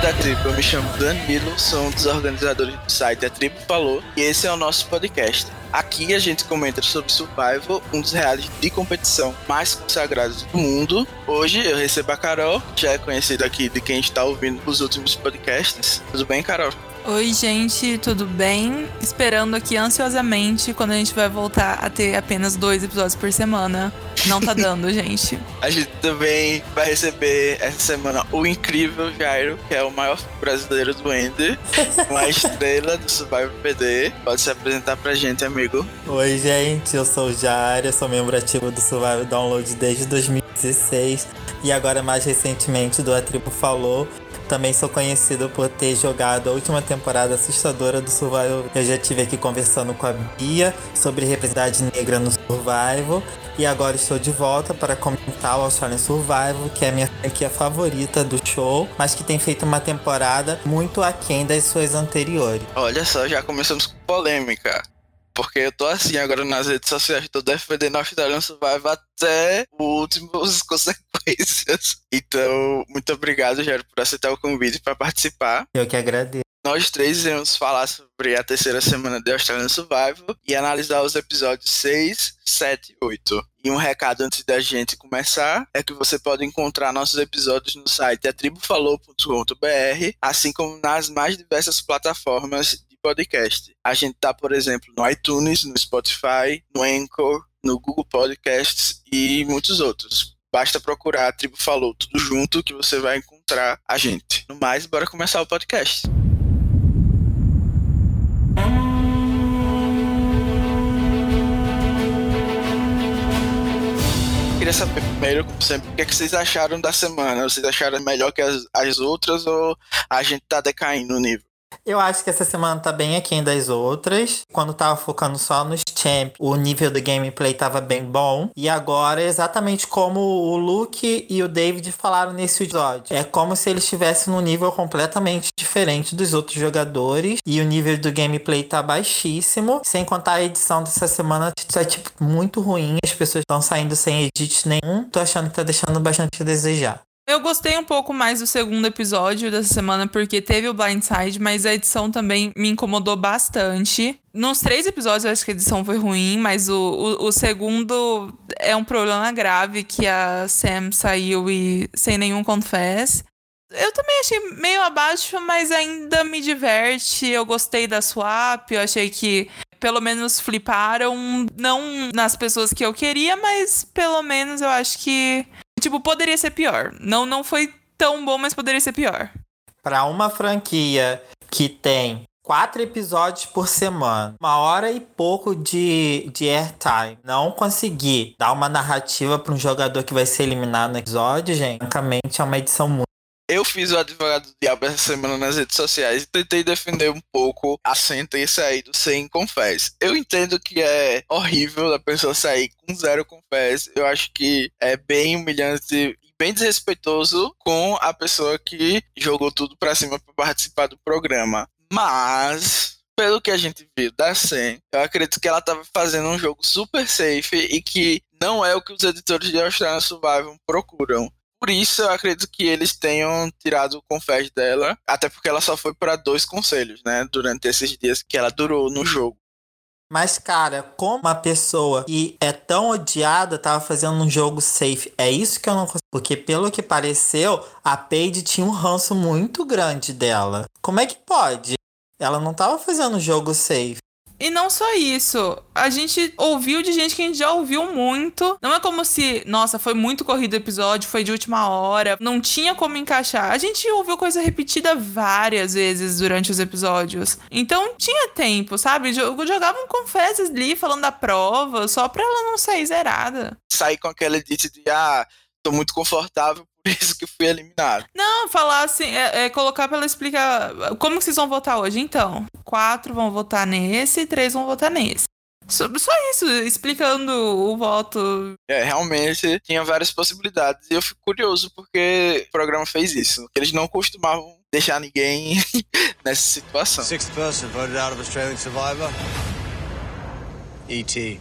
da tribo, eu me chamo Danilo, sou um dos organizadores do site A Tribo Falou e esse é o nosso podcast. Aqui a gente comenta sobre Survival, um dos reais de competição mais consagrados do mundo. Hoje eu recebo a Carol, já é conhecida aqui de quem está ouvindo os últimos podcasts. Tudo bem, Carol? Oi, gente, tudo bem? Esperando aqui ansiosamente quando a gente vai voltar a ter apenas dois episódios por semana. Não tá dando, gente. A gente também vai receber essa semana o incrível Jairo, que é o maior brasileiro do Ender, uma estrela do Survival PD. Pode se apresentar pra gente, amigo. Oi, gente, eu sou o Jairo, sou membro ativo do Survival Download desde 2016 e agora mais recentemente do A Tribo Falou. Também sou conhecido por ter jogado a última temporada assustadora do Survival. Eu já estive aqui conversando com a Bia sobre representatividade negra no Survival. E agora estou de volta para comentar o Australian Survival, que é a minha franquia favorita do show, mas que tem feito uma temporada muito aquém das suas anteriores. Olha só, já começamos com polêmica. Porque eu tô assim agora nas redes sociais, tô defendendo a Australian Survival até últimas consequências. Então, muito obrigado, Jairo, por aceitar o convite para participar. Eu que agradeço. Nós três iremos falar sobre a terceira semana de Australian Survival e analisar os episódios 6, 7 e 8. E um recado antes da gente começar é que você pode encontrar nossos episódios no site atribufalou.com.br, assim como nas mais diversas plataformas podcast. A gente tá, por exemplo, no iTunes, no Spotify, no Anchor, no Google Podcasts e muitos outros. Basta procurar a Tribo Falou tudo junto que você vai encontrar a gente. No mais, bora começar o podcast. Queria saber primeiro, como sempre, o que, é que vocês acharam da semana? Vocês acharam melhor que as, as outras ou a gente tá decaindo no nível? Eu acho que essa semana tá bem aquém das outras. Quando tava focando só nos champ, o nível do gameplay tava bem bom. E agora, exatamente como o Luke e o David falaram nesse episódio. É como se eles estivessem num nível completamente diferente dos outros jogadores. E o nível do gameplay tá baixíssimo. Sem contar a edição dessa semana, tá tipo muito ruim. As pessoas estão saindo sem edit nenhum. Tô achando que tá deixando bastante a desejar. Eu gostei um pouco mais do segundo episódio dessa semana porque teve o Blindside, mas a edição também me incomodou bastante. Nos três episódios eu acho que a edição foi ruim, mas o, o, o segundo é um problema grave que a Sam saiu e sem nenhum confess. Eu também achei meio abaixo, mas ainda me diverte. Eu gostei da swap, eu achei que pelo menos fliparam, não nas pessoas que eu queria, mas pelo menos eu acho que Tipo, poderia ser pior. Não, não foi tão bom, mas poderia ser pior. Para uma franquia que tem quatro episódios por semana, uma hora e pouco de, de airtime, não conseguir dar uma narrativa para um jogador que vai ser eliminado no episódio, gente, francamente é uma edição muito. Eu fiz o advogado do diabo essa semana nas redes sociais e tentei defender um pouco a sentença aí do sem confess. Eu entendo que é horrível a pessoa sair com zero confess. Eu acho que é bem humilhante e bem desrespeitoso com a pessoa que jogou tudo pra cima para participar do programa. Mas pelo que a gente viu da Sen, eu acredito que ela estava fazendo um jogo super safe e que não é o que os editores de Australian Survival procuram. Por isso, eu acredito que eles tenham tirado o confés dela, até porque ela só foi para dois conselhos, né? Durante esses dias que ela durou no jogo. Mas, cara, como uma pessoa que é tão odiada tava fazendo um jogo safe, é isso que eu não consigo. Porque, pelo que pareceu, a Paige tinha um ranço muito grande dela. Como é que pode? Ela não tava fazendo um jogo safe. E não só isso, a gente ouviu de gente que a gente já ouviu muito. Não é como se, nossa, foi muito corrido o episódio, foi de última hora, não tinha como encaixar. A gente ouviu coisa repetida várias vezes durante os episódios. Então tinha tempo, sabe? Jogavam confesses ali falando da prova, só pra ela não sair zerada. Sair com aquela edit de, ah, tô muito confortável por isso que fui eliminado. Não, falar assim, é, é colocar pra ela explicar como que vocês vão votar hoje. Então, quatro vão votar nesse e três vão votar nesse. Só, só isso, explicando o voto. É, realmente tinha várias possibilidades. E eu fico curioso porque o programa fez isso. Eles não costumavam deixar ninguém nessa situação. Sixth person voted out of Australian Survivor. E.T.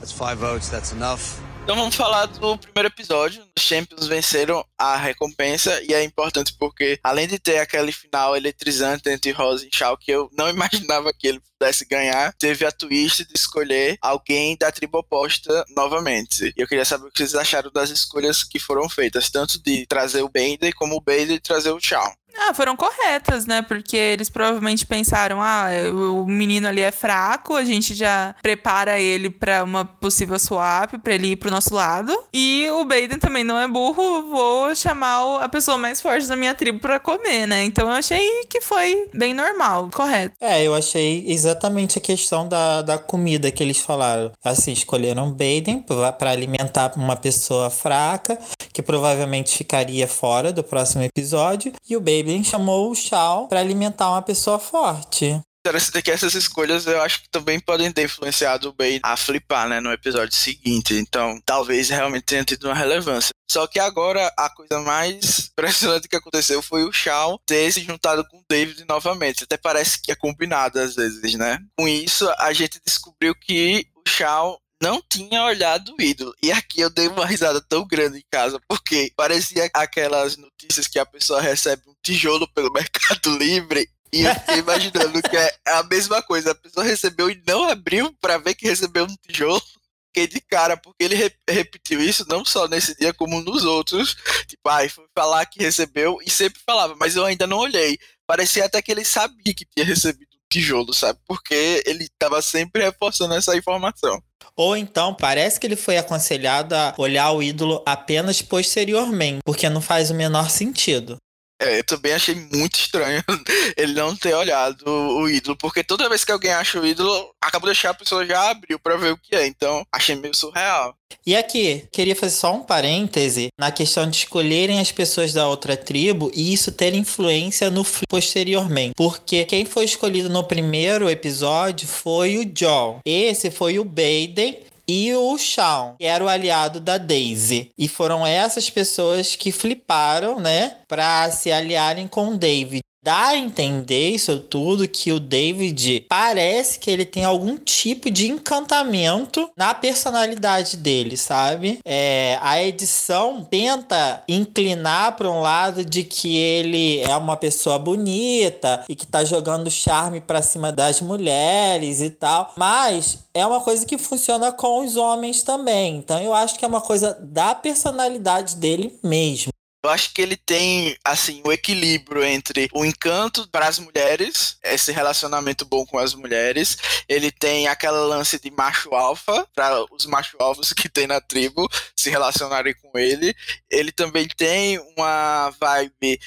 That's five votes, that's enough. Então vamos falar do primeiro episódio. Os Champions venceram a recompensa e é importante porque, além de ter aquele final eletrizante entre Rose e Shaw, que eu não imaginava que ele pudesse ganhar, teve a twist de escolher alguém da tribo oposta novamente. E eu queria saber o que vocês acharam das escolhas que foram feitas, tanto de trazer o Bender como o Bender trazer o Shaw. Ah, foram corretas, né? Porque eles provavelmente pensaram: ah, o menino ali é fraco, a gente já prepara ele para uma possível swap, para ele ir pro nosso lado. E o Baden também não é burro, vou chamar a pessoa mais forte da minha tribo para comer, né? Então eu achei que foi bem normal, correto. É, eu achei exatamente a questão da, da comida que eles falaram. Assim, escolheram Baden para alimentar uma pessoa fraca, que provavelmente ficaria fora do próximo episódio, e o Baden Biden chamou o Shaw para alimentar uma pessoa forte interessante que essas escolhas eu acho que também podem ter influenciado o Bane a flipar, né, no episódio seguinte. Então, talvez realmente tenha tido uma relevância. Só que agora a coisa mais impressionante que aconteceu foi o Shaw ter se juntado com o David novamente. Até parece que é combinado às vezes, né? Com isso, a gente descobriu que o Shaw não tinha olhado o ídolo. E aqui eu dei uma risada tão grande em casa, porque parecia aquelas notícias que a pessoa recebe um tijolo pelo Mercado Livre. E eu fiquei imaginando que é a mesma coisa. A pessoa recebeu e não abriu para ver que recebeu um tijolo. Fiquei de cara, porque ele re repetiu isso não só nesse dia, como nos outros. Tipo, ai, ah, foi falar que recebeu e sempre falava, mas eu ainda não olhei. Parecia até que ele sabia que tinha recebido um tijolo, sabe? Porque ele estava sempre reforçando essa informação. Ou então, parece que ele foi aconselhado a olhar o ídolo apenas posteriormente, porque não faz o menor sentido. É, eu também achei muito estranho ele não ter olhado o ídolo, porque toda vez que alguém acha o ídolo, acaba de deixar a pessoa já abriu para ver o que é, então achei meio surreal. E aqui, queria fazer só um parêntese na questão de escolherem as pessoas da outra tribo e isso ter influência no posteriormente. Porque quem foi escolhido no primeiro episódio foi o John. Esse foi o Baden e o Shawn, que era o aliado da Daisy. E foram essas pessoas que fliparam, né, para se aliarem com David dá a entender isso tudo que o David parece que ele tem algum tipo de encantamento na personalidade dele, sabe? É, a edição tenta inclinar para um lado de que ele é uma pessoa bonita e que tá jogando charme para cima das mulheres e tal, mas é uma coisa que funciona com os homens também. Então eu acho que é uma coisa da personalidade dele mesmo. Eu acho que ele tem, assim, o equilíbrio entre o encanto para as mulheres, esse relacionamento bom com as mulheres. Ele tem aquela lance de macho alfa, para os macho alfas que tem na tribo se relacionarem com ele. Ele também tem uma vibe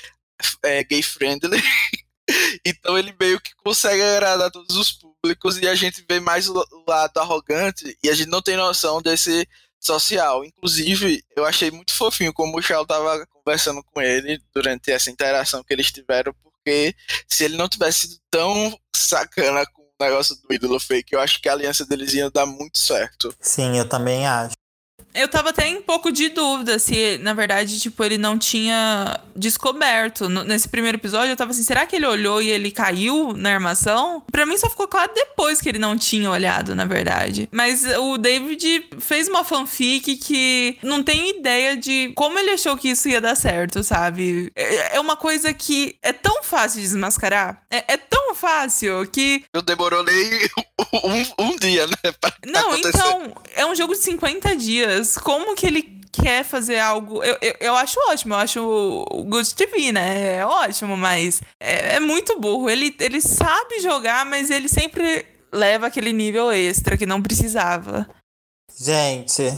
é, gay friendly. então ele meio que consegue agradar todos os públicos e a gente vê mais o lado arrogante e a gente não tem noção desse social. Inclusive, eu achei muito fofinho como o Shao tava conversando com ele durante essa interação que eles tiveram, porque se ele não tivesse sido tão sacana com o negócio do ídolo fake, eu acho que a aliança deles ia dar muito certo. Sim, eu também acho. Eu tava até em um pouco de dúvida se, na verdade, tipo, ele não tinha descoberto. Nesse primeiro episódio, eu tava assim, será que ele olhou e ele caiu na armação? Pra mim só ficou claro depois que ele não tinha olhado, na verdade. Mas o David fez uma fanfic que não tem ideia de como ele achou que isso ia dar certo, sabe? É, é uma coisa que é tão fácil de desmascarar. É, é tão fácil que. Eu demorou nem um, um dia, né? não, acontecer. então, é um jogo de 50 dias como que ele quer fazer algo. Eu, eu, eu acho ótimo, eu acho o Good TV, né? É ótimo, mas é, é, muito burro. Ele, ele sabe jogar, mas ele sempre leva aquele nível extra que não precisava. Gente,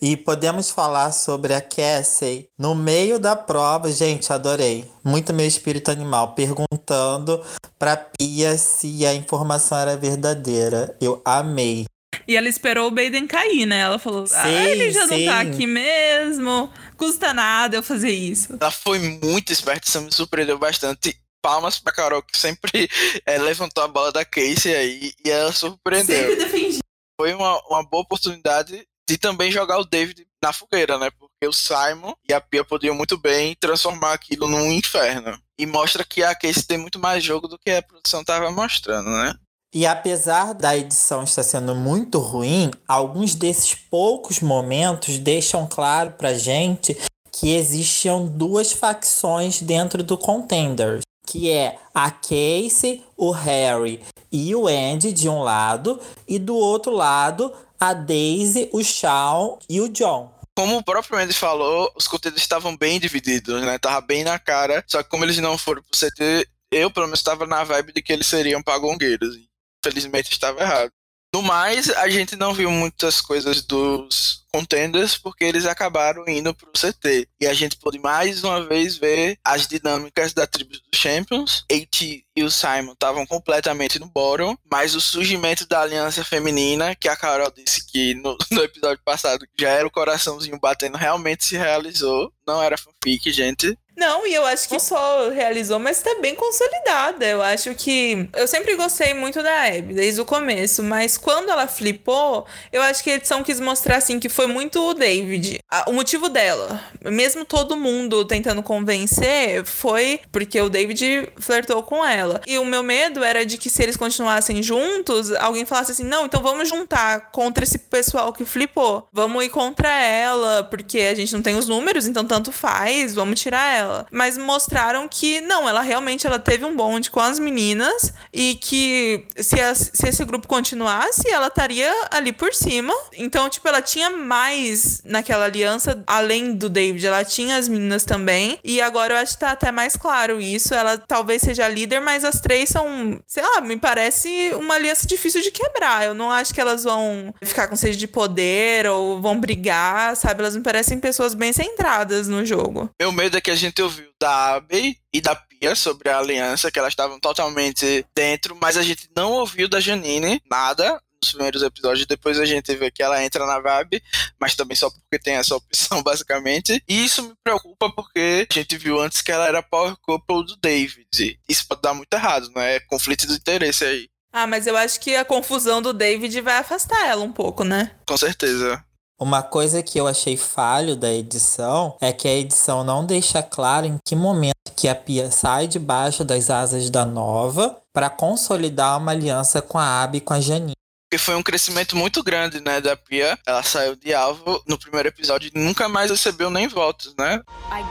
e podemos falar sobre a Cassie no meio da prova. Gente, adorei. Muito meu espírito animal perguntando pra Pia se a informação era verdadeira. Eu amei. E ela esperou o Baden cair, né? Ela falou: sim, ah, ele já sim. não tá aqui mesmo, custa nada eu fazer isso. Ela foi muito esperta, isso me surpreendeu bastante. Palmas pra Carol, que sempre é, levantou a bola da Casey aí e ela surpreendeu. Sempre defendi. Foi uma, uma boa oportunidade de também jogar o David na fogueira, né? Porque o Simon e a Pia podiam muito bem transformar aquilo num inferno. E mostra que a Casey tem muito mais jogo do que a produção tava mostrando, né? E apesar da edição estar sendo muito ruim, alguns desses poucos momentos deixam claro pra gente que existiam duas facções dentro do Contenders, que é a Casey, o Harry e o Andy de um lado, e do outro lado a Daisy, o Shawn e o John. Como o próprio Andy falou, os conteúdos estavam bem divididos, né? Tava bem na cara. Só que como eles não foram pro CT, eu pelo menos estava na vibe de que eles seriam pagongueiros. Infelizmente estava errado. No mais, a gente não viu muitas coisas dos contenders porque eles acabaram indo pro CT. E a gente pôde mais uma vez ver as dinâmicas da tribo dos Champions. AT e o Simon estavam completamente no bottom, mas o surgimento da aliança feminina, que a Carol disse que no, no episódio passado já era o coraçãozinho batendo, realmente se realizou. Não era fanfic, gente. Não, e eu acho que não só realizou, mas tá bem consolidada. Eu acho que. Eu sempre gostei muito da Abby, desde o começo, mas quando ela flipou, eu acho que a edição quis mostrar assim que foi muito o David. O motivo dela, mesmo todo mundo tentando convencer, foi porque o David flertou com ela. E o meu medo era de que se eles continuassem juntos, alguém falasse assim: não, então vamos juntar contra esse pessoal que flipou. Vamos ir contra ela, porque a gente não tem os números, então tanto faz, vamos tirar ela dela. Mas mostraram que não, ela realmente ela teve um bonde com as meninas e que se, a, se esse grupo continuasse, ela estaria ali por cima. Então, tipo, ela tinha mais naquela aliança, além do David, ela tinha as meninas também. E agora eu acho que tá até mais claro isso. Ela talvez seja líder, mas as três são, sei lá, me parece uma aliança difícil de quebrar. Eu não acho que elas vão ficar com sede de poder ou vão brigar, sabe? Elas me parecem pessoas bem centradas no jogo. Meu medo é que a gente gente ouviu da Abby e da Pia sobre a aliança, que elas estavam totalmente dentro, mas a gente não ouviu da Janine nada nos primeiros episódios. Depois a gente vê que ela entra na vibe, mas também só porque tem essa opção, basicamente. E isso me preocupa porque a gente viu antes que ela era power couple do David. Isso pode dar muito errado, não é? Conflito de interesse aí. Ah, mas eu acho que a confusão do David vai afastar ela um pouco, né? Com certeza. Uma coisa que eu achei falho da edição é que a edição não deixa claro em que momento que a Pia sai debaixo das asas da Nova para consolidar uma aliança com a Abby e com a Janine. Porque foi um crescimento muito grande, né, da Pia. Ela saiu de alvo no primeiro episódio e nunca mais recebeu nem votos, né? I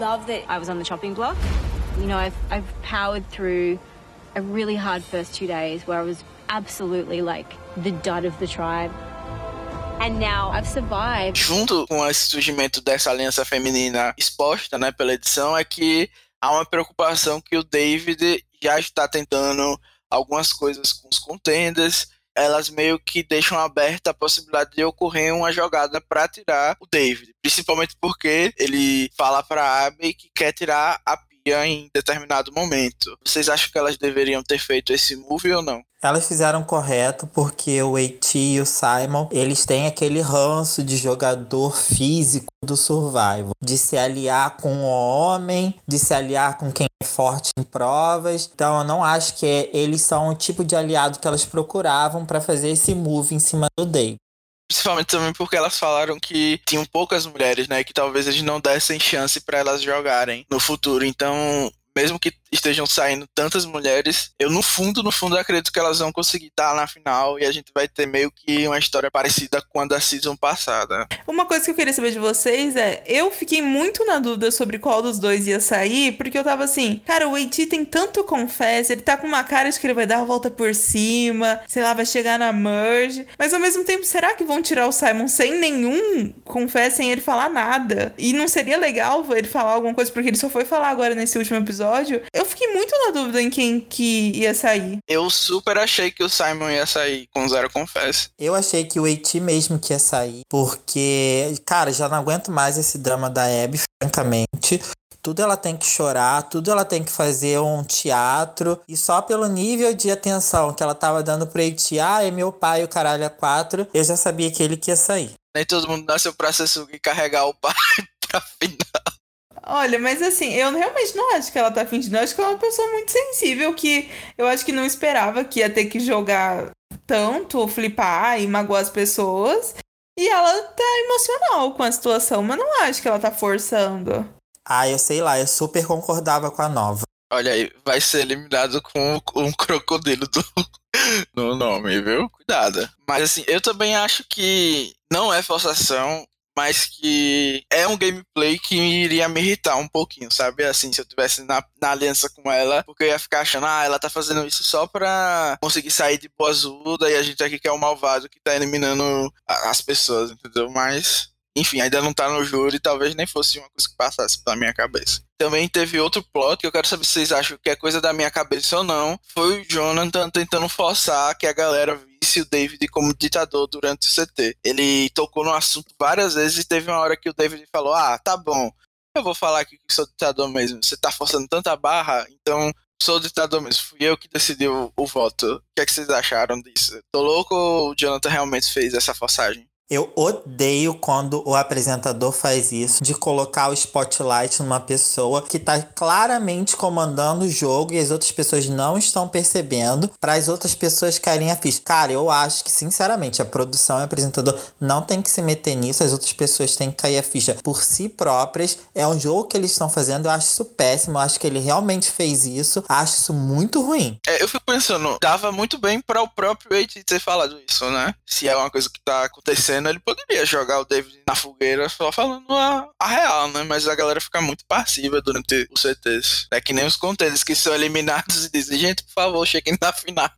love that I was on the chopping block. You know, I've, I've powered through a really hard first two days where I was absolutely like the dud of the tribe. Junto com esse surgimento dessa aliança feminina exposta, né, pela edição, é que há uma preocupação que o David já está tentando algumas coisas com os contenders. Elas meio que deixam aberta a possibilidade de ocorrer uma jogada para tirar o David, principalmente porque ele fala para Abby que quer tirar a em determinado momento. Vocês acham que elas deveriam ter feito esse move ou não? Elas fizeram correto porque o AT e o Simon, eles têm aquele ranço de jogador físico do survival, de se aliar com o homem, de se aliar com quem é forte em provas. Então eu não acho que é, eles são o tipo de aliado que elas procuravam para fazer esse move em cima do Dave. Principalmente também porque elas falaram que tinham poucas mulheres, né? Que talvez eles não dessem chance para elas jogarem no futuro. Então, mesmo que estejam saindo tantas mulheres, eu no fundo, no fundo, acredito que elas vão conseguir estar na final e a gente vai ter meio que uma história parecida com a da season passada. Uma coisa que eu queria saber de vocês é, eu fiquei muito na dúvida sobre qual dos dois ia sair, porque eu tava assim, cara, o AT tem tanto confesso, ele tá com uma cara de que ele vai dar a volta por cima, sei lá, vai chegar na merge, mas ao mesmo tempo, será que vão tirar o Simon sem nenhum confesso, sem ele falar nada? E não seria legal ele falar alguma coisa, porque ele só foi falar agora nesse último episódio, eu fiquei muito na dúvida em quem que ia sair. Eu super achei que o Simon ia sair com zero confesso. Eu achei que o Eiti mesmo que ia sair, porque, cara, já não aguento mais esse drama da Abby, francamente tudo ela tem que chorar, tudo ela tem que fazer um teatro. E só pelo nível de atenção que ela tava dando pro Eiti, ah, é meu pai, o caralho é quatro, eu já sabia que ele que ia sair. Nem todo mundo nasceu pra ser e carregar o pai pra final. Olha, mas assim, eu realmente não acho que ela tá fingindo. Eu acho que ela é uma pessoa muito sensível que eu acho que não esperava que ia ter que jogar tanto, flipar e magoar as pessoas. E ela tá emocional com a situação, mas não acho que ela tá forçando. Ah, eu sei lá, eu super concordava com a nova. Olha aí, vai ser eliminado com um crocodilo do, no nome, viu? Cuidado. Mas assim, eu também acho que não é forçação, mas que é um gameplay que iria me irritar um pouquinho, sabe? Assim, se eu tivesse na, na aliança com ela, porque eu ia ficar achando, ah, ela tá fazendo isso só pra conseguir sair de boa azuda e a gente aqui que é o malvado que tá eliminando as pessoas, entendeu? Mas enfim, ainda não tá no júri, talvez nem fosse uma coisa que passasse pela minha cabeça. Também teve outro plot que eu quero saber se vocês acham que é coisa da minha cabeça ou não. Foi o Jonathan tentando forçar que a galera visse o David como ditador durante o CT. Ele tocou no assunto várias vezes e teve uma hora que o David falou: Ah, tá bom, eu vou falar aqui que sou ditador mesmo. Você tá forçando tanta barra, então sou ditador mesmo. Fui eu que decidi o, o voto. O que, é que vocês acharam disso? Tô louco ou o Jonathan realmente fez essa forçagem? Eu odeio quando o apresentador faz isso, de colocar o spotlight numa pessoa que tá claramente comandando o jogo e as outras pessoas não estão percebendo, para as outras pessoas caírem a ficha. Cara, eu acho que, sinceramente, a produção e o apresentador não tem que se meter nisso, as outras pessoas têm que cair a ficha por si próprias. É um jogo que eles estão fazendo, eu acho isso péssimo, eu acho que ele realmente fez isso, acho isso muito ruim. É, eu fico pensando, dava muito bem para o próprio Eight ter falado isso, né? Se é uma coisa que tá acontecendo ele poderia jogar o David na fogueira só falando a, a real, né? Mas a galera fica muito passiva durante os CTs. É que nem os contenders que são eliminados e dizem, gente, por favor, cheguem na final.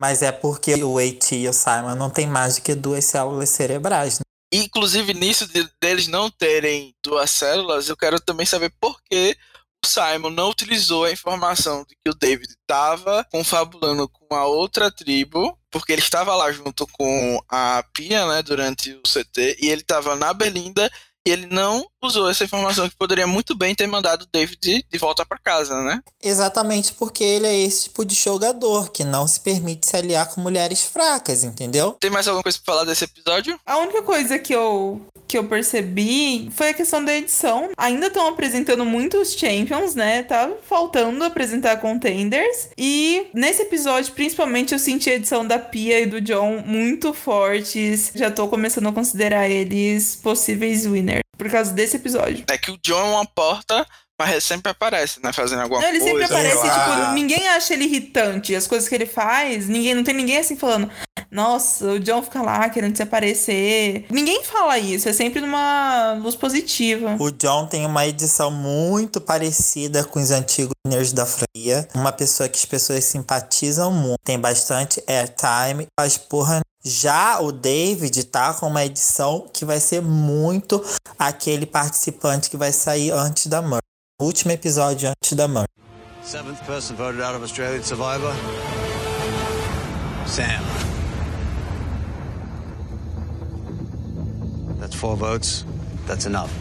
Mas é porque o AT e o Simon não tem mais do que duas células cerebrais, né? Inclusive, nisso de, deles não terem duas células, eu quero também saber por que o Simon não utilizou a informação de que o David estava confabulando com a outra tribo porque ele estava lá junto com a Pia, né, durante o CT, e ele estava na Berlinda e ele não usou essa informação que poderia muito bem ter mandado o David de, volta para casa, né? Exatamente porque ele é esse tipo de jogador que não se permite se aliar com mulheres fracas, entendeu? Tem mais alguma coisa para falar desse episódio? A única coisa que eu que eu percebi foi a questão da edição. Ainda estão apresentando muitos champions, né? Tá faltando apresentar contenders. E nesse episódio, principalmente, eu senti a edição da Pia e do John muito fortes. Já tô começando a considerar eles possíveis winners por causa desse episódio. É que o John é uma porta mas ele sempre aparece, né? Fazendo alguma não, ele coisa. Ele sempre aparece, tipo, ninguém acha ele irritante. As coisas que ele faz, ninguém, não tem ninguém assim falando. Nossa, o John fica lá querendo se aparecer. Ninguém fala isso, é sempre numa luz positiva. O John tem uma edição muito parecida com os antigos nerds da franquia. Uma pessoa que as pessoas simpatizam muito. Tem bastante airtime, faz porra já o David tá com uma edição que vai ser muito aquele participante que vai sair antes da Murray último episódio antes da morte. Seventh person voted out of Australian Survivor. Sam. That's four votes. That's enough.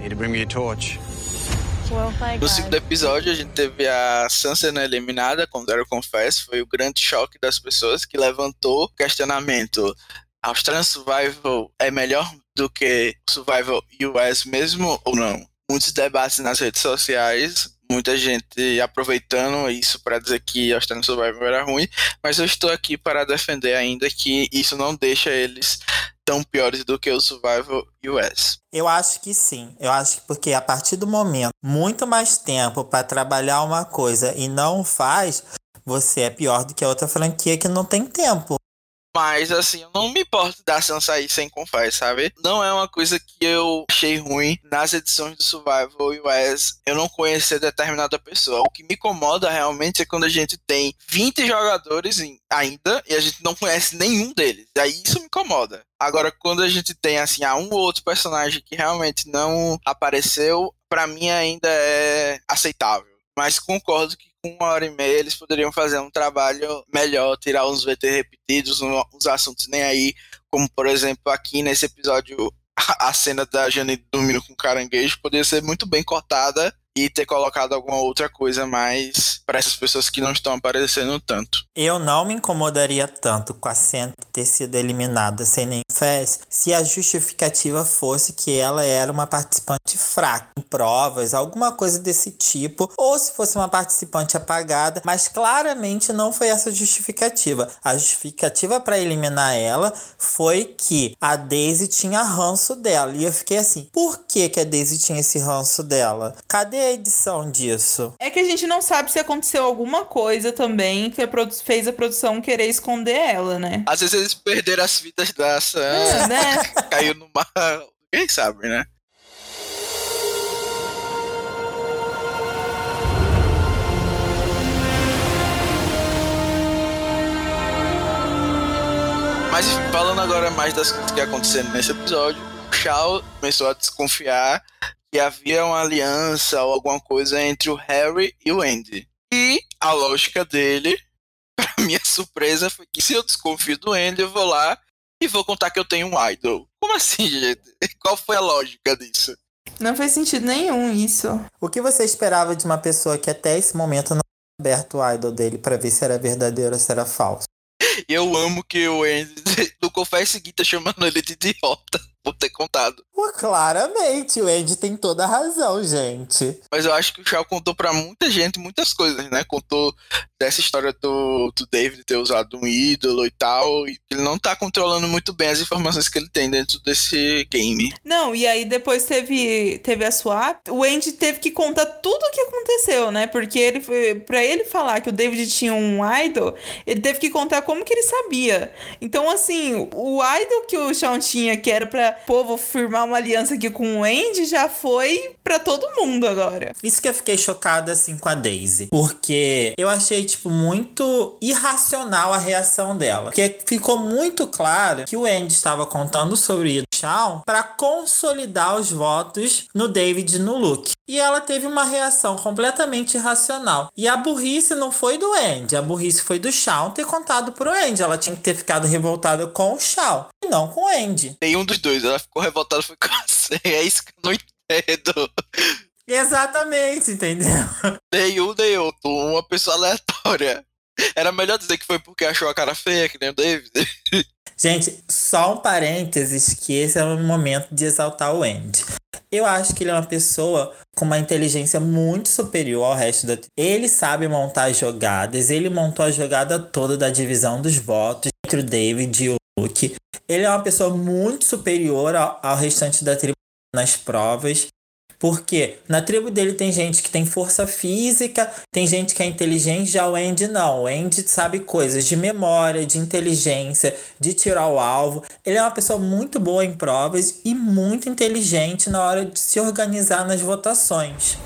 Need to bring me a torch. No segundo episódio, a gente teve a Sansa eliminada com Daryl Confess. Foi o grande choque das pessoas que levantou o questionamento. Australian Survival é melhor do que Survival US mesmo ou não? muitos debates nas redes sociais, muita gente aproveitando isso para dizer que Australian Survivor era ruim, mas eu estou aqui para defender ainda que isso não deixa eles tão piores do que o Survival US. Eu acho que sim. Eu acho que porque a partir do momento muito mais tempo para trabalhar uma coisa e não faz, você é pior do que a outra franquia que não tem tempo. Mas, assim, eu não me importo da ação sair sem confés, sabe? Não é uma coisa que eu achei ruim nas edições do Survival US eu não conhecer determinada pessoa. O que me incomoda realmente é quando a gente tem 20 jogadores ainda e a gente não conhece nenhum deles. Aí isso me incomoda. Agora, quando a gente tem, assim, a um ou outro personagem que realmente não apareceu, para mim ainda é aceitável. Mas concordo que uma hora e meia eles poderiam fazer um trabalho melhor, tirar uns VT repetidos, uns assuntos nem aí, como por exemplo aqui nesse episódio a cena da Jane dormindo com caranguejo poderia ser muito bem cortada e ter colocado alguma outra coisa mais para essas pessoas que não estão aparecendo tanto. Eu não me incomodaria tanto com a Senta ter sido eliminada sem nem fez se a justificativa fosse que ela era uma participante fraca em provas, alguma coisa desse tipo, ou se fosse uma participante apagada, mas claramente não foi essa justificativa. A justificativa para eliminar ela foi que a Daisy tinha ranço dela. E eu fiquei assim: por que, que a Daisy tinha esse ranço dela? Cadê a edição disso? É que a gente não sabe se aconteceu alguma coisa também que a fez a produção querer esconder ela, né? Às vezes eles perderam as vidas da Sam, é, né? caiu no mar. Quem sabe, né? Mas falando agora mais das coisas que aconteceram nesse episódio, o Shao começou a desconfiar que havia uma aliança ou alguma coisa entre o Harry e o Andy. E a lógica dele, pra minha surpresa, foi que se eu desconfio do Andy, eu vou lá e vou contar que eu tenho um idol. Como assim, gente? Qual foi a lógica disso? Não faz sentido nenhum isso. O que você esperava de uma pessoa que até esse momento não tinha aberto o idol dele para ver se era verdadeiro ou se era falso? E eu amo que o Andy, no confesso seguinte, tá chamando ele de idiota por ter contado. Pô, claramente, o Andy tem toda a razão, gente. Mas eu acho que o Shaw contou para muita gente muitas coisas, né? Contou dessa história do, do David ter usado um ídolo e tal. E ele não tá controlando muito bem as informações que ele tem dentro desse game. Não, e aí depois teve, teve a swap. O Andy teve que contar tudo o que aconteceu, né? Porque ele para ele falar que o David tinha um idol, ele teve que contar como que ele sabia. Então, assim, o idol que o Shawn tinha, que era pra pô, vou firmar uma aliança aqui com o Andy, já foi para todo mundo agora. Isso que eu fiquei chocada, assim, com a Daisy. Porque eu achei, tipo, muito irracional a reação dela. Porque ficou muito claro que o Andy estava contando sobre o Shawn para consolidar os votos no David e no Luke. E ela teve uma reação completamente irracional. E a burrice não foi do Andy, a burrice foi do Shawn ter contado pro Andy. Ela tinha que ter ficado revoltada com o Shawn e não com o Andy. Nenhum dos dois ela ficou revoltada, foi com você. É isso que eu não entendo. Exatamente, entendeu? Nenhum nem outro. Uma pessoa aleatória. Era melhor dizer que foi porque achou a cara feia, que nem o David. Gente, só um parênteses que esse é o momento de exaltar o Andy. Eu acho que ele é uma pessoa com uma inteligência muito superior ao resto da. Ele sabe montar jogadas, ele montou a jogada toda da divisão dos votos entre o David e o Luke. Ele é uma pessoa muito superior ao, ao restante da tribo nas provas. Porque na tribo dele tem gente que tem força física, tem gente que é inteligente, já o Andy não. O Andy sabe coisas de memória, de inteligência, de tirar o alvo. Ele é uma pessoa muito boa em provas e muito inteligente na hora de se organizar nas votações.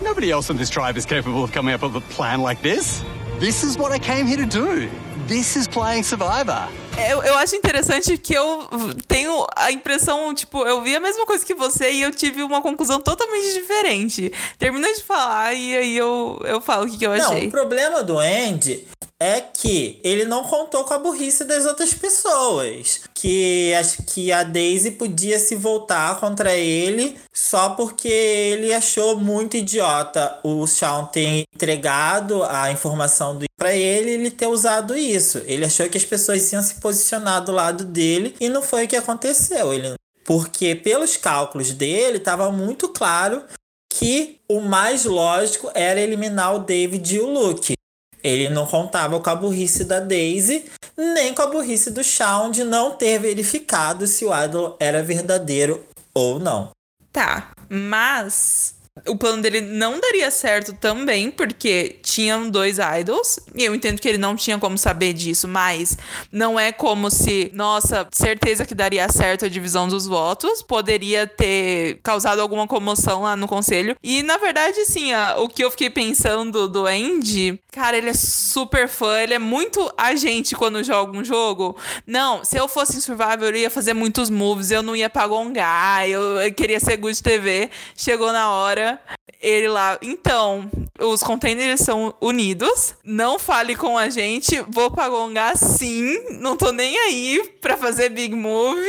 Nobody else in this tribe is capable of coming up with a plan like this. This is what I came here to do. This is playing Survivor. Eu, eu acho interessante que eu tenho a impressão, tipo, eu vi a mesma coisa que você e eu tive uma conclusão totalmente diferente. Termina de falar e aí eu, eu falo o que, que eu achei. Não, o problema do Andy é que ele não contou com a burrice das outras pessoas. Que acho que a Daisy podia se voltar contra ele só porque ele achou muito idiota o Shawn ter entregado a informação do para ele ele ter usado isso. Ele achou que as pessoas iam se posicionar do lado dele e não foi o que aconteceu. Ele porque pelos cálculos dele estava muito claro que o mais lógico era eliminar o David e o Luke. Ele não contava com a burrice da Daisy, nem com a burrice do Shawn de não ter verificado se o idol era verdadeiro ou não. Tá, mas o plano dele não daria certo também, porque tinham dois idols, e eu entendo que ele não tinha como saber disso, mas não é como se, nossa, certeza que daria certo a divisão dos votos, poderia ter causado alguma comoção lá no conselho. E na verdade, sim, o que eu fiquei pensando do Andy, cara, ele é super fã, ele é muito agente quando joga um jogo. Não, se eu fosse em Survivor, eu ia fazer muitos moves, eu não ia pagongar, eu queria ser good TV. Chegou na hora ele lá, então, os containers são unidos, não fale com a gente, vou pagongar sim, não tô nem aí pra fazer big move.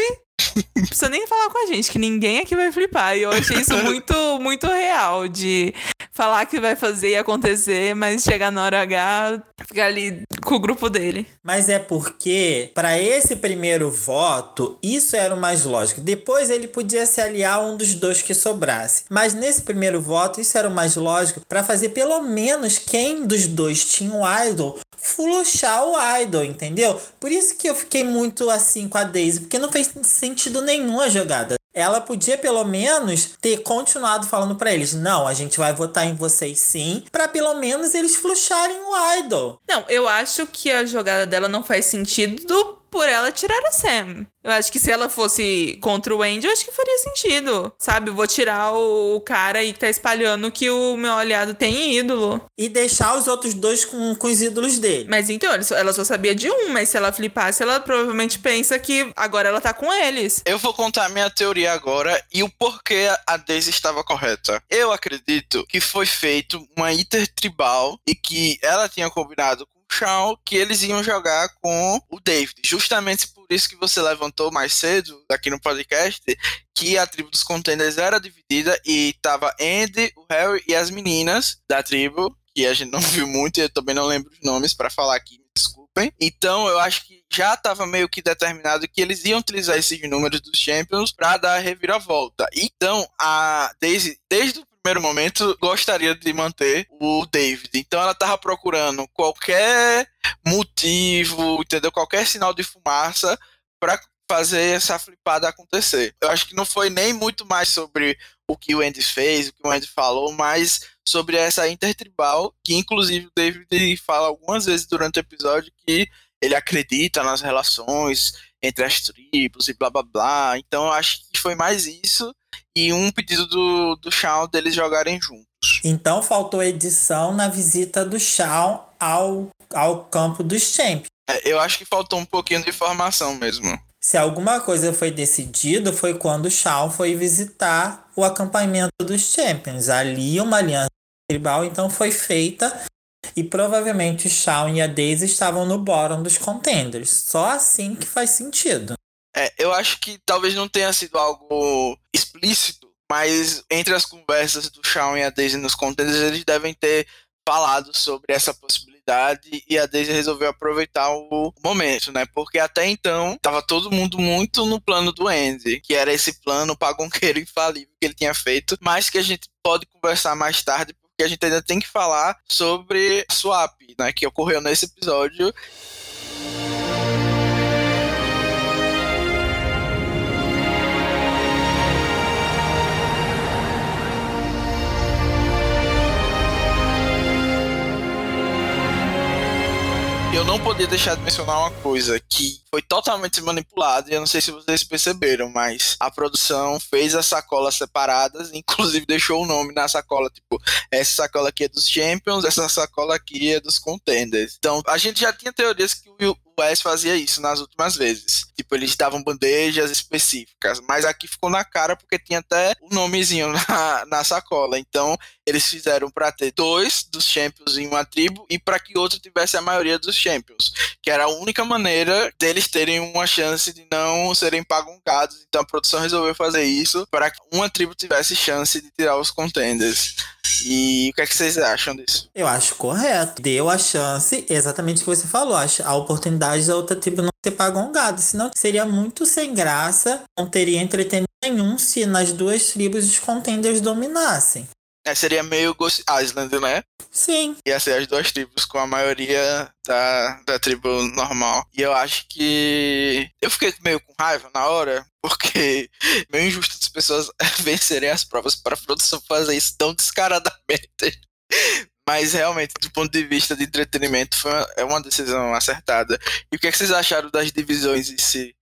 Não precisa nem falar com a gente, que ninguém aqui vai flipar. E eu achei isso muito, muito real, de falar que vai fazer e acontecer, mas chegar na hora H, ficar ali com o grupo dele. Mas é porque, para esse primeiro voto, isso era o mais lógico. Depois ele podia se aliar a um dos dois que sobrasse. Mas nesse primeiro voto, isso era o mais lógico para fazer pelo menos quem dos dois tinha um idol fluxar o idol, entendeu? Por isso que eu fiquei muito assim com a Daisy, porque não fez sentido nenhum a jogada ela podia pelo menos ter continuado falando para eles: não, a gente vai votar em vocês sim, para pelo menos eles flucharem o idol. Não, eu acho que a jogada dela não faz sentido por ela tirar a Sam. Eu acho que se ela fosse contra o Andy, eu acho que faria sentido. Sabe, vou tirar o cara aí que tá espalhando que o meu aliado tem ídolo. E deixar os outros dois com, com os ídolos dele. Mas então, ela só sabia de um, mas se ela flipasse, ela provavelmente pensa que agora ela tá com eles. Eu vou contar a minha teoria agora e o porquê a Daisy estava correta. Eu acredito que foi feito uma intertribal e que ela tinha combinado com Shawn que eles iam jogar com o David. Justamente por isso que você levantou mais cedo aqui no podcast que a tribo dos contenders era dividida e tava Andy, o Harry e as meninas da tribo, que a gente não viu muito e eu também não lembro os nomes para falar aqui, desculpem. Então eu acho que já estava meio que determinado que eles iam utilizar esses números dos Champions para dar a reviravolta. Então, a Daisy, desde o primeiro momento, gostaria de manter o David. Então ela tava procurando qualquer motivo, entendeu? Qualquer sinal de fumaça para fazer essa flipada acontecer. Eu acho que não foi nem muito mais sobre o que o Andy fez, o que o Andy falou, mas sobre essa intertribal, que inclusive o David fala algumas vezes durante o episódio que ele acredita nas relações entre as tribos e blá blá blá. Então eu acho que foi mais isso e um pedido do, do Shawn deles jogarem juntos. Então faltou edição na visita do Shawn ao, ao campo dos Champions. É, eu acho que faltou um pouquinho de informação mesmo. Se alguma coisa foi decidido, foi quando o Shawn foi visitar o acampamento dos Champions. Ali uma aliança tribal então foi feita e provavelmente Shawn e a Daisy estavam no bottom dos contenders. Só assim que faz sentido. É, eu acho que talvez não tenha sido algo explícito, mas entre as conversas do Shawn e a Daisy nos contenders, eles devem ter falado sobre essa possibilidade e a Daisy resolveu aproveitar o momento, né? Porque até então tava todo mundo muito no plano do Andy, que era esse plano pagonqueiro infalível que ele tinha feito, mas que a gente pode conversar mais tarde porque a gente ainda tem que falar sobre swap, né, que ocorreu nesse episódio. Eu não podia deixar de mencionar uma coisa que foi totalmente manipulada e eu não sei se vocês perceberam, mas a produção fez as sacolas separadas, inclusive deixou o nome na sacola, tipo, essa sacola aqui é dos Champions, essa sacola aqui é dos Contenders. Então, a gente já tinha teorias que o Wes fazia isso nas últimas vezes. Tipo, eles davam bandejas específicas, mas aqui ficou na cara porque tinha até o um nomezinho na, na sacola. Então, eles fizeram para ter dois dos Champions em uma tribo e para que outro tivesse a maioria dos Champions, que era a única maneira deles terem uma chance de não serem pagungados. Então a produção resolveu fazer isso para que uma tribo tivesse chance de tirar os contenders. E o que é que vocês acham disso? Eu acho correto. Deu a chance, exatamente o que você falou, a oportunidade da outra tribo não ser pagongada. Senão seria muito sem graça, não teria entretenimento nenhum se nas duas tribos os contenders dominassem. É, seria meio Ghost Island, né? Sim. Ia ser as duas tribos, com a maioria da, da tribo normal. E eu acho que. Eu fiquei meio com raiva na hora, porque meio injusto as pessoas vencerem as provas para a produção fazer isso tão descaradamente. Mas realmente, do ponto de vista de entretenimento, foi uma, é uma decisão acertada. E o que, é que vocês acharam das divisões em si?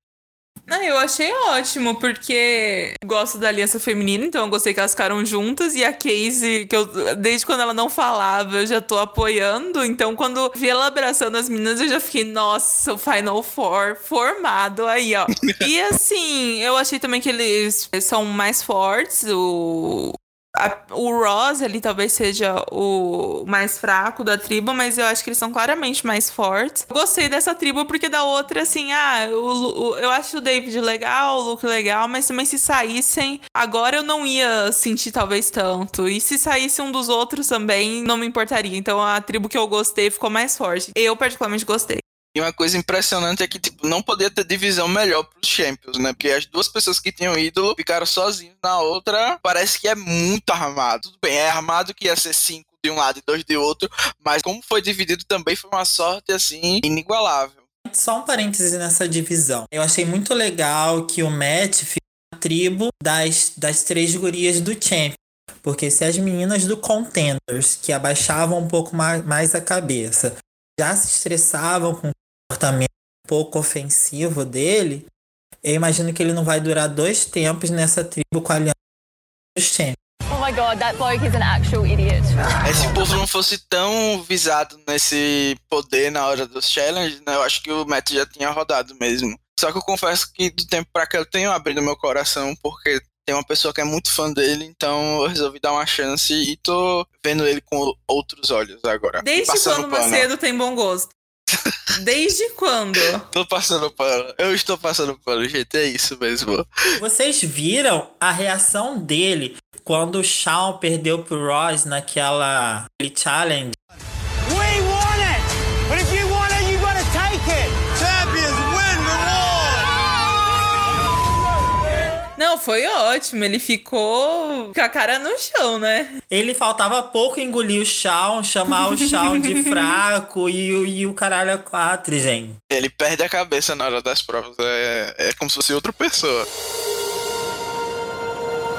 Não, eu achei ótimo, porque gosto da aliança feminina, então eu gostei que elas ficaram juntas. E a Casey, que eu, desde quando ela não falava, eu já tô apoiando. Então, quando vi ela abraçando as meninas, eu já fiquei, nossa, o Final Four formado aí, ó. e assim, eu achei também que eles são mais fortes. O, a, o Ross ali talvez seja o mais fraco da tribo, mas eu acho que eles são claramente mais fortes. Gostei dessa tribo porque da outra, assim, ah, o, o, eu acho o David legal, o Luke legal, mas também se saíssem, agora eu não ia sentir talvez tanto. E se saísse um dos outros também, não me importaria. Então a tribo que eu gostei ficou mais forte. Eu particularmente gostei. E uma coisa impressionante é que, tipo, não podia ter divisão melhor pros Champions, né? Porque as duas pessoas que tinham ídolo ficaram sozinhos na outra. Parece que é muito armado. Tudo bem, é armado que ia ser cinco de um lado e dois de outro, mas como foi dividido também foi uma sorte, assim, inigualável. Só um parêntese nessa divisão. Eu achei muito legal que o Matt tribo das, das três gurias do Champion. Porque se as meninas do Contenders, que abaixavam um pouco mais, mais a cabeça, já se estressavam com comportamento um pouco ofensivo dele, eu imagino que ele não vai durar dois tempos nessa tribo com a aliança dos Champions. Oh my god, that bloke is an actual idiot. Se o povo não fosse tão visado nesse poder na hora dos challenges, né, eu acho que o Matt já tinha rodado mesmo. Só que eu confesso que do tempo pra cá eu tenho abrido meu coração, porque tem uma pessoa que é muito fã dele, então eu resolvi dar uma chance e tô vendo ele com outros olhos agora. Desde quando pano. Macedo tem bom gosto? Desde quando? Tô passando pano. Eu estou passando pano, gente. É isso mesmo. Vocês viram a reação dele quando o Shawn perdeu pro Ross naquela challenge? Não, foi ótimo. Ele ficou com a cara no chão, né? Ele faltava pouco engolir o Shawn, chamar o Shawn de fraco e, o- e o caralho a quatro, gente. Ele perde a cabeça na hora das provas. É, é como se fosse outra pessoa.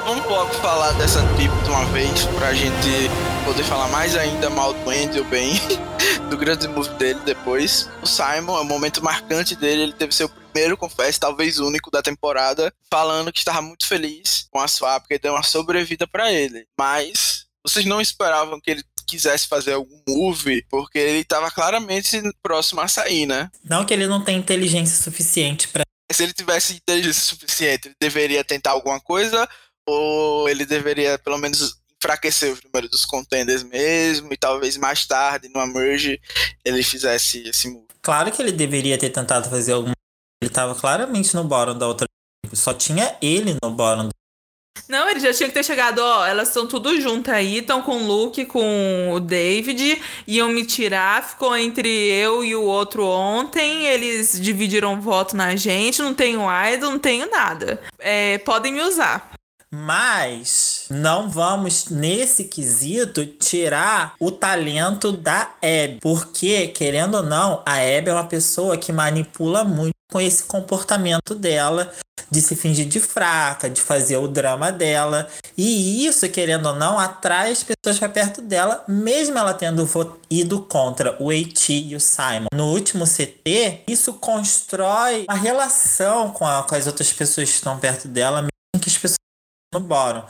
Vamos logo falar dessa tribo de uma vez, pra gente poder falar mais ainda mal do Andy, bem, do grande move dele depois. O Simon, é o momento marcante dele, ele teve seu primeiro confesso, talvez único da temporada, falando que estava muito feliz com a swap, porque deu uma sobrevida pra ele. Mas vocês não esperavam que ele quisesse fazer algum move, porque ele estava claramente próximo a sair, né? Não que ele não tem inteligência suficiente pra. se ele tivesse inteligência suficiente, ele deveria tentar alguma coisa ou ele deveria pelo menos enfraquecer os números dos contenders mesmo e talvez mais tarde numa merge ele fizesse esse move. Claro que ele deveria ter tentado fazer alguma. Ele tava claramente no bottom da outra. Só tinha ele no bottom. Não, ele já tinha que ter chegado, ó, elas estão tudo juntas aí, estão com o Luke, com o David, iam me tirar, ficou entre eu e o outro ontem, eles dividiram voto na gente, não tenho idol, não tenho nada. É, podem me usar. Mas não vamos, nesse quesito, tirar o talento da Abby. Porque, querendo ou não, a Abby é uma pessoa que manipula muito com esse comportamento dela de se fingir de fraca, de fazer o drama dela. E isso, querendo ou não, atrai as pessoas para perto dela, mesmo ela tendo ido contra o AT e o Simon. No último CT, isso constrói uma relação com, a- com as outras pessoas que estão perto dela, mesmo que as pessoas no bottom.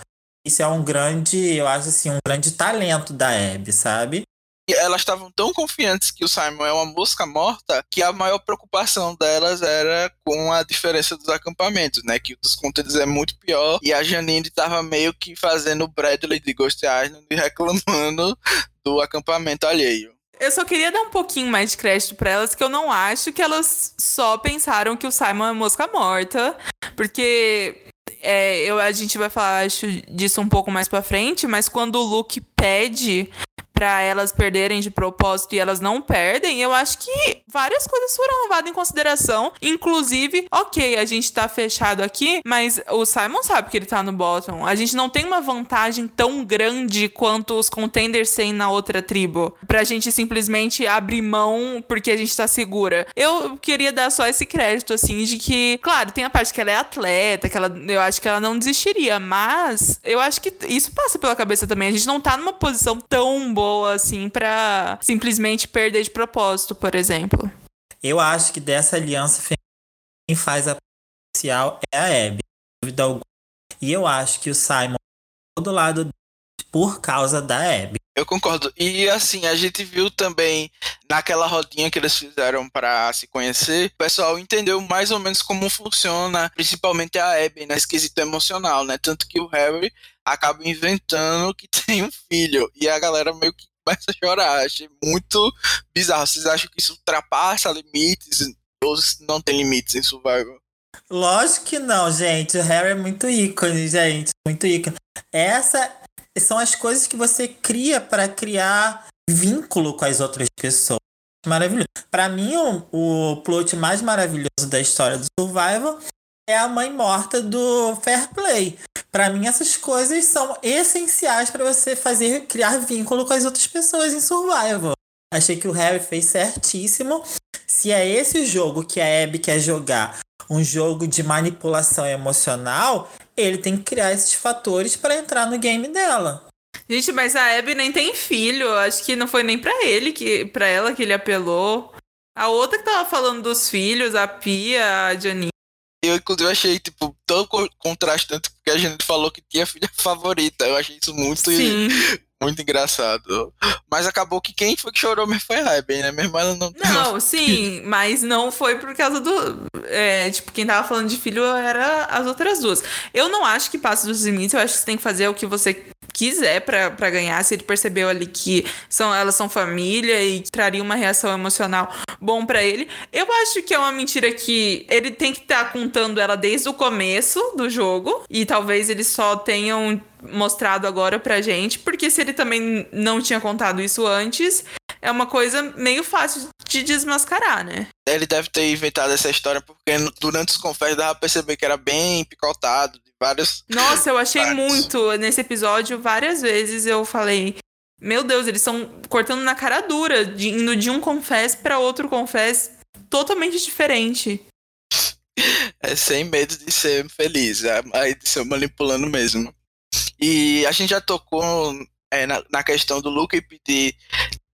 Isso é um grande, eu acho assim, um grande talento da Abby, sabe? E elas estavam tão confiantes que o Simon é uma mosca morta que a maior preocupação delas era com a diferença dos acampamentos, né? Que o dos contenders é muito pior e a Janine estava meio que fazendo o Bradley de Ghost Island e reclamando do acampamento alheio. Eu só queria dar um pouquinho mais de crédito pra elas, que eu não acho que elas só pensaram que o Simon é mosca morta, porque é, eu, a gente vai falar acho, disso um pouco mais pra frente, mas quando o Luke pede pra elas perderem de propósito e elas não perdem, eu acho que várias coisas foram levadas em consideração, inclusive, ok, a gente tá fechado aqui, mas o Simon sabe que ele tá no bottom. A gente não tem uma vantagem tão grande quanto os contenders têm na outra tribo, pra gente simplesmente abrir mão porque a gente tá segura. Eu queria dar só esse crédito, assim, de que, claro, tem a parte que ela é atleta, que ela, eu acho que ela não desistiria, mas eu acho que isso passa pela cabeça também. A gente não tá numa posição tão boa assim pra simplesmente perder de propósito, por exemplo. Eu acho que dessa aliança feminina, quem faz a oficial é a Abby, sem dúvida alguma. E eu acho que o Simon do lado dele por causa da Abby. Eu concordo. E assim, a gente viu também naquela rodinha que eles fizeram pra se conhecer, o pessoal entendeu mais ou menos como funciona, principalmente a Abby, na esquisito emocional, né? Tanto que o Harry acaba inventando que tem um filho e a galera meio que começa a chorar. Achei muito bizarro. Vocês acham que isso ultrapassa limites ou não tem limites em Survival? Lógico que não, gente. O Harry é muito ícone, gente. Muito ícone. Essa são as coisas que você cria para criar vínculo com as outras pessoas. Maravilhoso. Para mim, o, o plot mais maravilhoso da história do Survival é a mãe morta do Fair Play. Para mim, essas coisas são essenciais para você fazer criar vínculo com as outras pessoas em Survival. Achei que o Harry fez certíssimo. Se é esse jogo que a Abby quer jogar, um jogo de manipulação emocional, ele tem que criar esses fatores para entrar no game dela. Gente, mas a Abby nem tem filho. Acho que não foi nem pra ele que para ela que ele apelou. A outra que tava falando dos filhos, a Pia, a Janine. Eu, inclusive, achei, tipo, tão co- contrastante, porque a gente falou que tinha filha favorita. Eu achei isso muito, Sim. muito engraçado. Mas acabou que quem foi que chorou mesmo foi a Abby, né? Mesmo ela não... Não, sim, mas não foi por causa do. é, tipo, quem tava falando de filho era as outras duas. Eu não acho que passe dos limites, eu acho que você tem que fazer o que você quiser pra ganhar. Se ele percebeu ali que são, elas são família e traria uma reação emocional bom pra ele. Eu acho que é uma mentira que ele tem que estar contando ela desde o começo do jogo. E talvez eles só tenham mostrado agora pra gente, porque se ele também não tinha contado isso antes, é uma coisa meio fácil de desmascarar, né? Ele deve ter inventado essa história porque durante os confessos dava pra perceber que era bem picotado, de várias... Nossa, eu achei Partes. muito nesse episódio, várias vezes eu falei. Meu Deus, eles estão cortando na cara dura, de- indo de um confess pra outro confess totalmente diferente. É sem medo de ser feliz, é, aí de ser manipulando mesmo. E a gente já tocou é, na, na questão do Luke pedir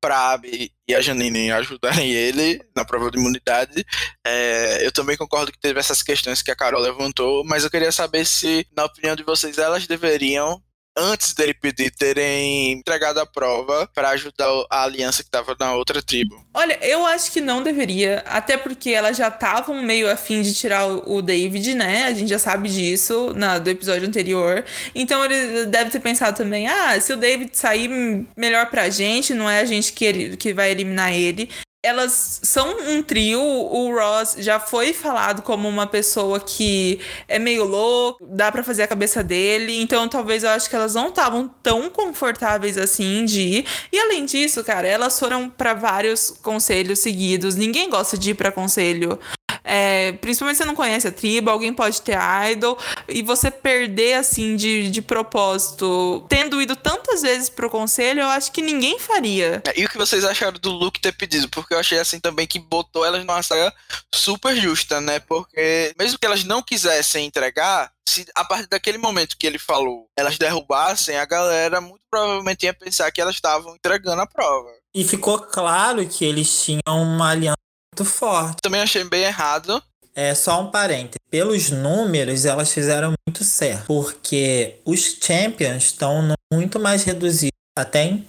pra Abby e a Janine ajudarem ele na prova de imunidade. É, eu também concordo que teve essas questões que a Carol levantou, mas eu queria saber se, na opinião de vocês, elas deveriam, antes dele pedir, terem entregado a prova pra ajudar a aliança que tava na outra tribo. Olha, eu acho que não deveria, até porque elas já estavam meio afim de tirar o o David, né? A gente já sabe disso na, do episódio anterior. Então ele deve ter pensado também: ah, se o David sair melhor pra gente, não é a gente que, ele- que vai eliminar ele. Elas são um trio, o Ross já foi falado como uma pessoa que é meio louco, dá pra fazer a cabeça dele, então talvez eu acho que elas não estavam tão confortáveis assim de ir. E além disso, cara, elas foram pra vários conselhos seguidos. Ninguém gosta de ir pra conselho. É, principalmente se você não conhece a tribo, alguém pode ter idol, e você perder assim de, de propósito, tendo ido tantas vezes pro conselho, eu acho que ninguém faria. É, E o que vocês acharam do Luke ter pedido? Porque eu achei assim também que botou elas numa saia super justa, né? Porque mesmo que elas não quisessem entregar, se a partir daquele momento que ele falou, elas derrubassem, a galera muito provavelmente ia pensar que elas estavam entregando a prova. E ficou claro que eles tinham uma aliança muito forte. Também achei bem errado. É só um parênteses. Pelos números, elas fizeram muito certo. Porque os champions estão muito mais reduzidos. Até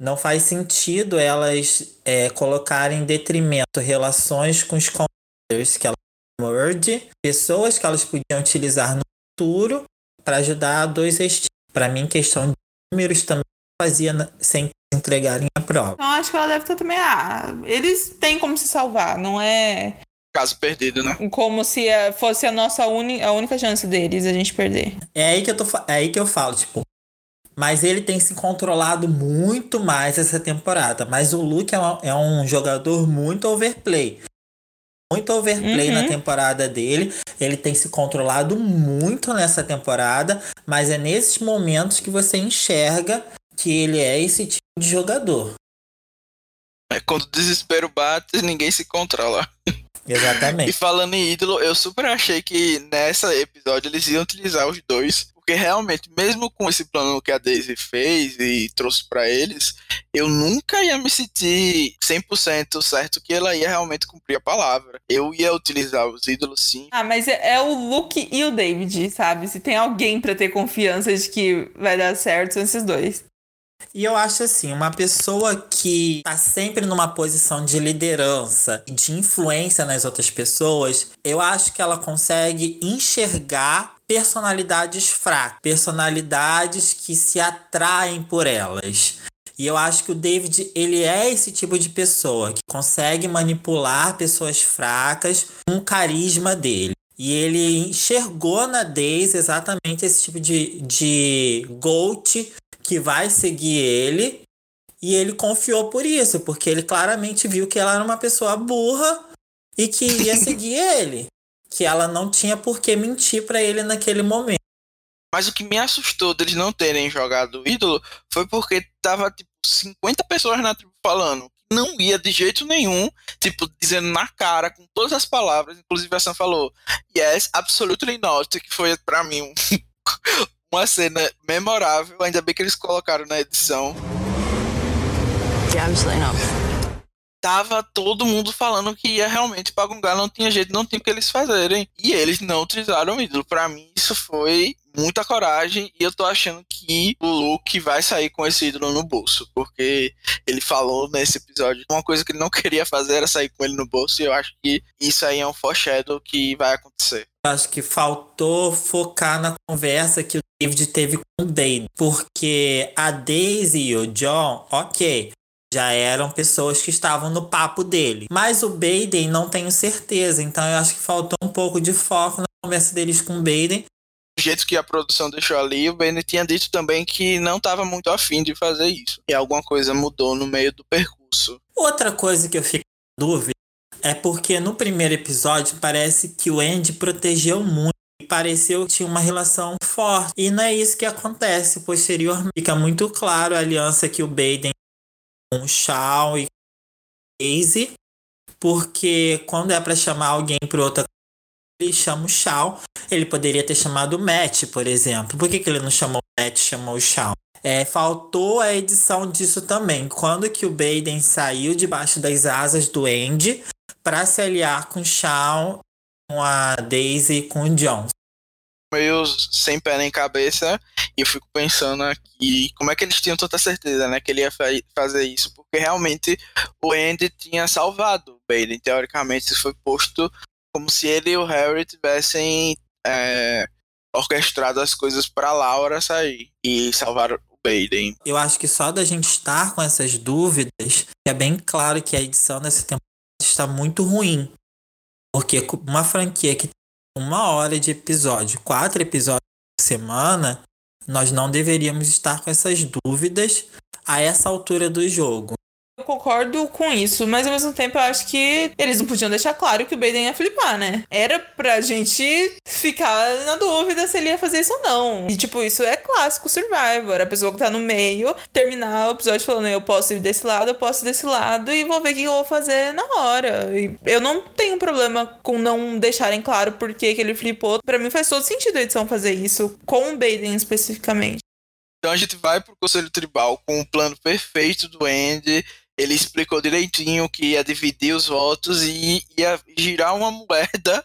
não faz sentido elas é, colocarem em detrimento relações com os commanders que elas merge, pessoas que elas podiam utilizar no futuro para ajudar a dois estilos. Para mim, questão de números também fazia sem entregarem a prova. Então acho que ela deve estar também. Ah, eles têm como se salvar, não é Caso perdido, né? como se eh, fosse a nossa uni, a única chance deles a gente perder. É aí que eu tô, é aí que eu falo, tipo. Mas ele tem se controlado muito mais essa temporada. Mas o Luke é um, é um jogador muito overplay. Muito overplay Uhum. na temporada dele. Ele tem se controlado muito nessa temporada. Mas é nesses momentos que você enxerga que ele é esse tipo de jogador. É, quando o desespero bate, ninguém se controla. E Exatamente. falando em ídolo, eu super achei que nessa episódio eles iam utilizar os dois. Porque realmente, mesmo com esse plano que a Daisy fez e trouxe pra eles, eu nunca ia me sentir 100% certo que ela ia realmente cumprir a palavra. Eu ia utilizar os ídolos sim. Ah, mas é, é o Luke e o David, sabe? Se tem alguém pra ter confiança de que vai dar certo, são esses dois. E eu acho assim, uma pessoa que tá sempre numa posição de liderança e de influência nas outras pessoas, eu acho que ela consegue enxergar personalidades fracas, personalidades que se atraem por elas. E eu acho que o David, ele é esse tipo de pessoa que consegue manipular pessoas fracas com o carisma dele. E ele enxergou na Daisy exatamente esse tipo de, de GOAT que vai seguir ele. E ele confiou por isso, porque ele claramente viu que ela era uma pessoa burra e que ia seguir ele. Que ela não tinha por que mentir pra ele naquele momento. Mas o que me assustou deles não terem jogado o ídolo foi porque tava tipo 50 pessoas na tribo falando não ia de jeito nenhum, tipo, dizendo na cara, com todas as palavras, inclusive a Sam falou, yes, absolutely not, que foi para mim um, uma cena memorável, ainda bem que eles colocaram na edição. Yeah. Tava todo mundo falando que ia realmente pra Gungar, não tinha jeito, não tinha o que eles fazerem. E eles não utilizaram o ídolo. Pra mim, isso foi muita coragem e eu tô achando que o Luke vai sair com esse ídolo no bolso, porque ele falou nesse episódio uma coisa que ele não queria fazer era sair com ele no bolso e eu acho que isso aí é um foreshadow que vai acontecer. Acho que faltou focar na conversa que o David teve com o Baden, porque a Daisy e o John, ok, já eram pessoas que estavam no papo dele. Mas o Baden não tenho certeza, então eu acho que faltou um pouco de foco na conversa deles com o Baden. Do jeito que a produção deixou ali, o Benny tinha dito também que não estava muito afim de fazer isso. E alguma coisa mudou no meio do percurso. Outra coisa que eu fico em dúvida é porque no primeiro episódio parece que o Andy protegeu muito. e Pareceu que tinha uma relação forte. E não é isso que acontece. Posteriormente, fica muito claro a aliança que o Baden com Shaw e Casey. Porque quando é para chamar alguém para outra ele chama o Shaw. Ele poderia ter chamado o Matt, por exemplo. Por que, que ele não chamou o Matt chamou o Shaw? É, faltou a edição disso também. Quando que o Baden saiu debaixo das asas do Andy para se aliar com o Shaw, com a Daisy e com o John. Meio sem pé nem cabeça, e eu fico pensando aqui como é que eles tinham tanta certeza, né, que ele ia fa fazer isso, porque realmente o Andy tinha salvado o Baden, teoricamente isso foi posto como se ele e o Harry tivessem é, orquestrado as coisas para Laura sair e salvar o Baden. Eu acho que só da gente estar com essas dúvidas, é bem claro que a edição dessa temporada está muito ruim. Porque uma franquia que uma hora de episódio, quatro episódios por semana, nós não deveríamos estar com essas dúvidas a essa altura do jogo. Concordo com isso, mas ao mesmo tempo eu acho que eles não podiam deixar claro que o Baden ia flipar, né? Era pra gente ficar na dúvida se ele ia fazer isso ou não. E, tipo, isso é clássico Survivor. A pessoa que tá no meio terminar o episódio falando: eu posso ir desse lado, eu posso ir desse lado, e vou ver o que eu vou fazer na hora. E eu não tenho problema com não deixarem claro por que, que ele flipou. Pra mim faz todo sentido a edição fazer isso, com o Baden especificamente. Então a gente vai pro Conselho Tribal com o plano perfeito do Andy. Ele explicou direitinho que ia dividir os votos e ia girar uma moeda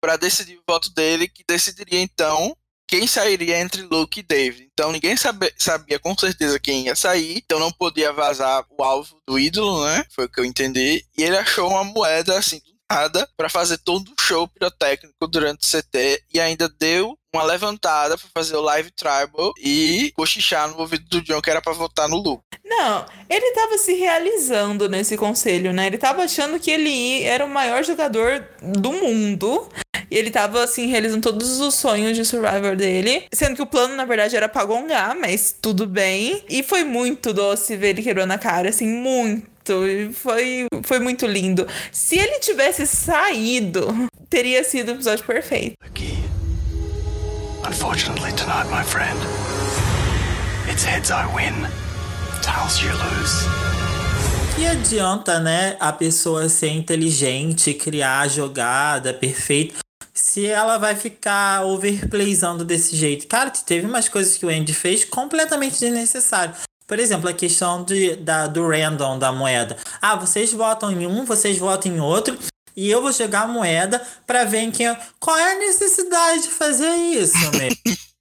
para decidir o voto dele, que decidiria então quem sairia entre Luke e David. Então ninguém sabe, sabia com certeza quem ia sair, então não podia vazar o alvo do ídolo, né? Foi o que eu entendi. E ele achou uma moeda assim nada para fazer todo o show pirotécnico durante o CT e ainda deu uma levantada para fazer o live tribal e cochichar no ouvido do John que era para votar no Luke. Não, ele tava se realizando nesse conselho, né? Ele tava achando que ele era o maior jogador do mundo. E ele tava, assim, realizando todos os sonhos de Survivor dele. Sendo que o plano, na verdade, era pra gongar, mas tudo bem. E foi muito doce ver ele quebrando a cara, assim, muito. E Foi, foi muito lindo. Se ele tivesse saído, teria sido o episódio perfeito. Key. Unfortunately, tonight, my friend, it's heads I win, tails you lose. Que adianta, né, a pessoa ser inteligente, criar a jogada perfeita, se ela vai ficar overplayzando desse jeito? Cara, teve umas coisas que o Andy fez completamente desnecessário. Por exemplo, a questão de, da, do random da moeda. Ah, vocês votam em um, vocês votam em outro. E eu vou jogar a moeda pra ver em quem. Qual é a necessidade de fazer isso, mesmo?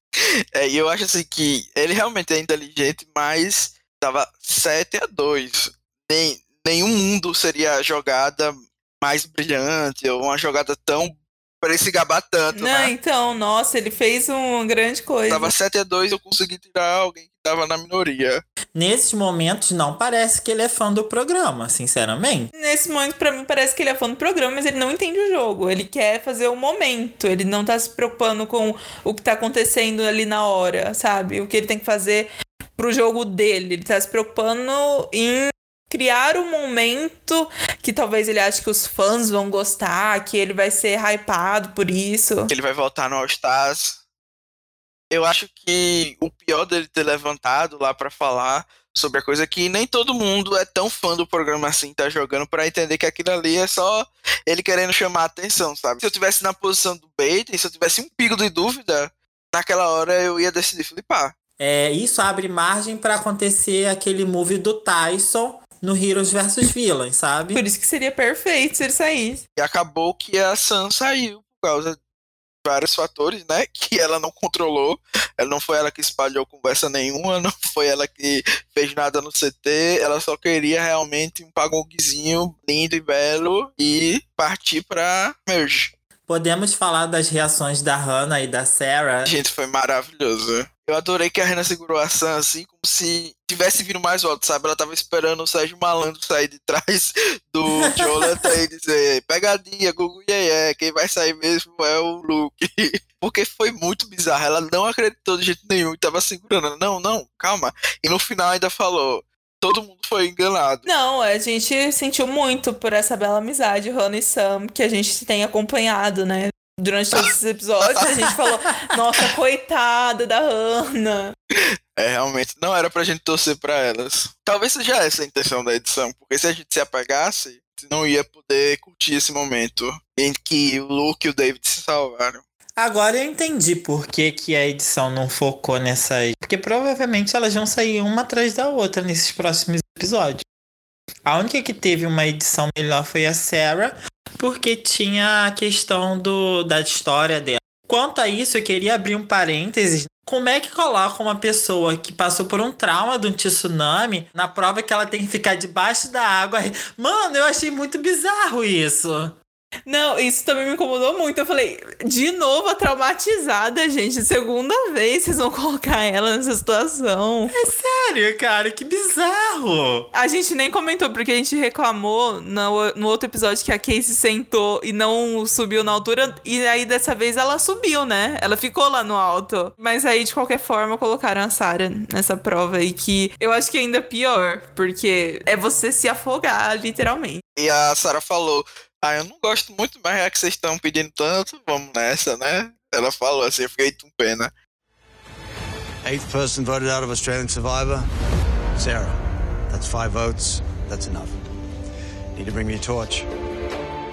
É, eu acho assim que ele realmente é inteligente, mas tava 7 a 2. Nem, nenhum mundo seria jogada mais brilhante, ou uma jogada tão para ele se gabar tanto, Não, né? então, nossa, ele fez uma grande coisa. Tava 7 a 2 eu consegui tirar alguém que tava na minoria. Nesses momentos, não parece que ele é fã do programa, sinceramente. Nesse momento, pra mim, parece que ele é fã do programa, mas ele não entende o jogo. Ele quer fazer o momento. Ele não tá se preocupando com o que tá acontecendo ali na hora, sabe? O que ele tem que fazer pro jogo dele. Ele tá se preocupando em criar um momento que talvez ele ache que os fãs vão gostar, que ele vai ser hypado por isso. Ele vai voltar no All Stars. Eu acho que o pior dele ter levantado lá pra falar sobre a coisa que nem todo mundo é tão fã do programa assim, tá jogando pra entender que aquilo ali é só ele querendo chamar a atenção, sabe? Se eu tivesse na posição do Baden, se eu tivesse um pico de dúvida, naquela hora eu ia decidir flipar. É, isso abre margem pra acontecer aquele move do Tyson no Heroes vs Villains, sabe? Por isso que seria perfeito se ele saísse. E acabou que a Sam saiu por causa de vários fatores, né? Que ela não controlou. Ela não foi ela que espalhou conversa nenhuma, não foi ela que fez nada no CT. Ela só queria realmente um pagongzinho lindo e belo e partir pra Merge. Podemos falar das reações da Hannah e da Sarah. Gente, foi maravilhoso. Eu adorei que a Renan segurou a Sam assim, como se tivesse vindo mais alto, sabe? Ela tava esperando o Sérgio Malandro sair de trás do Jonathan e dizer: pegadinha, Gugu Yeye, quem vai sair mesmo é o Luke. Porque foi muito bizarro. Ela não acreditou de jeito nenhum e tava segurando. Não, não, calma. E no final ainda falou: todo mundo foi enganado. Não, a gente sentiu muito por essa bela amizade, Hannah e Sam, que a gente tem acompanhado, né? Durante todos esses episódios, a gente falou, nossa, coitada da Hannah. É, realmente, não era pra gente torcer pra elas. Talvez seja essa a intenção da edição, porque se a gente se apagasse, não ia poder curtir esse momento em que o Luke e o David se salvaram. Agora eu entendi por que, que a edição não focou nessas. Porque provavelmente elas vão sair uma atrás da outra nesses próximos episódios. A única que teve uma edição melhor foi a Sarah, porque tinha a questão do, da história dela. Quanto a isso, eu queria abrir um parênteses. Como é que coloca uma pessoa que passou por um trauma de um tsunami na prova que ela tem que ficar debaixo da água? Mano, eu achei muito bizarro isso. Não, isso também me incomodou muito. Eu falei, de novo a traumatizada, gente. Segunda vez vocês vão colocar ela nessa situação. É sério, cara, que bizarro. A gente nem comentou, porque a gente reclamou no, no outro episódio que a Casey sentou e não subiu na altura. E aí dessa vez ela subiu, né? Ela ficou lá no alto. Mas aí, de qualquer forma, colocaram a Sarah nessa prova aí, que eu acho que é ainda pior, porque é você se afogar, literalmente. E a Sarah falou: Ah, eu não gosto muito, mas é que vocês estão pedindo tanto, vamos nessa, né? Ela falou assim, eu fiquei com pena. Eighth person voted out of Australian Survivor. Sarah. That's five votes. That's enough. Need to bring me a torch.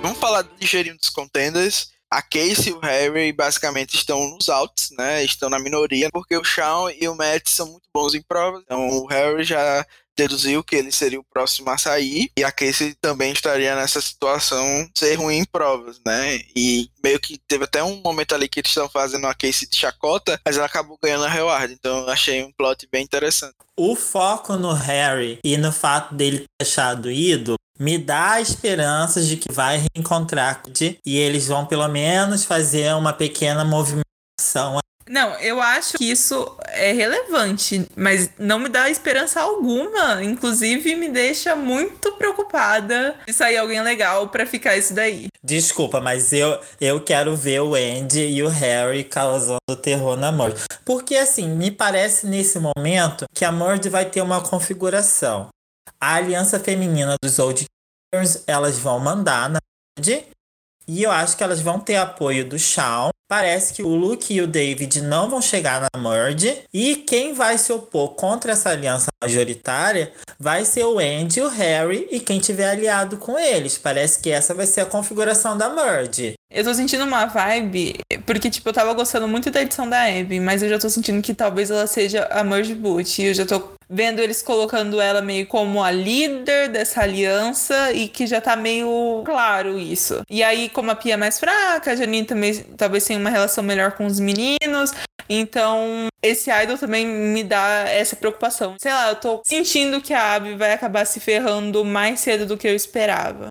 Vamos falar ligeirinho dos contenders. A Casey e o Harry basicamente estão nos outs, né? Estão na minoria, porque o Shawn e o Matt são muito bons em provas. Então o Harry já deduziu que ele seria o próximo a sair e a Casey também estaria nessa situação ser ruim em provas, né? E meio que teve até um momento ali que eles estão fazendo a Casey de chacota, mas ela acabou ganhando a reward. Então eu achei um plot bem interessante. O foco no Harry e no fato dele ter deixado ido me dá esperanças de que vai reencontrar e eles vão pelo menos fazer uma pequena movimentação. Não, eu acho que isso é relevante, mas não me dá esperança alguma. Inclusive, me deixa muito preocupada de sair alguém legal pra ficar isso daí. Desculpa, mas eu, eu quero ver o Andy e o Harry causando terror na Mord. Porque, assim, me parece nesse momento que a Mord vai ter uma configuração. A aliança feminina dos Old Killers, elas vão mandar na Mord. E eu acho que elas vão ter apoio do Shawn. Parece que o Luke e o David não vão chegar na Merge. E quem vai se opor contra essa aliança majoritária vai ser o Andy, o Harry e quem tiver aliado com eles. Parece que essa vai ser a configuração da Merge. Eu tô sentindo uma vibe, porque, tipo, eu tava gostando muito da edição da Abby, mas eu já tô sentindo que talvez ela seja a Merge Boot. E eu já tô vendo eles colocando ela meio como a líder dessa aliança e que já tá meio claro isso. E aí, como a Pia é mais fraca, a Janine também talvez tenha uma relação melhor com os meninos. Então, esse idol também me dá essa preocupação. Sei lá, eu tô sentindo que a Abby vai acabar se ferrando mais cedo do que eu esperava.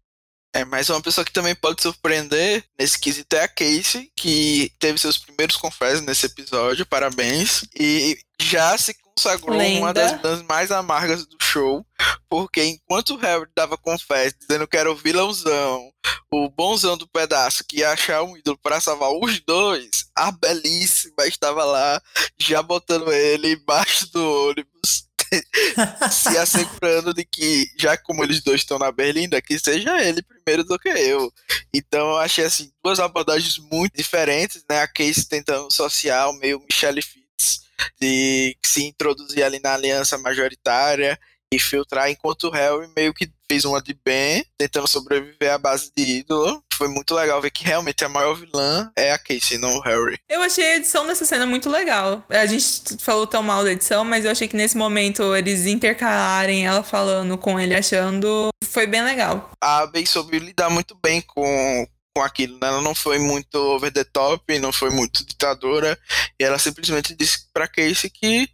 É, mas uma pessoa que também pode surpreender nesse quesito é a Casey, que teve seus primeiros confessos nesse episódio, parabéns. E já se consagrou Lenda. uma das bandas mais amargas do show, porque enquanto o Harry dava confesso, dizendo que era o vilãozão, o bonzão do pedaço, que ia achar um ídolo para salvar os dois, a belíssima estava lá, já botando ele embaixo do ônibus. se assegurando de que, já como eles dois estão na Berlinda, que seja ele primeiro do que eu. Então eu achei assim, duas abordagens muito diferentes, né? A Casey tentando social, meio Michelle Fitz, de se introduzir ali na aliança majoritária e filtrar, enquanto o Harry meio que fez uma de Ben, tentando sobreviver à base de ídolo. Foi muito legal ver que realmente a maior vilã é a Casey, não o Harry. Eu achei a edição dessa cena muito legal. A gente falou tão mal da edição, mas eu achei que nesse momento eles intercalarem ela falando com ele achando foi bem legal. A Abby soube lidar muito bem com, com aquilo, né? Ela não foi muito over the top, não foi muito ditadora, e ela simplesmente disse pra Casey que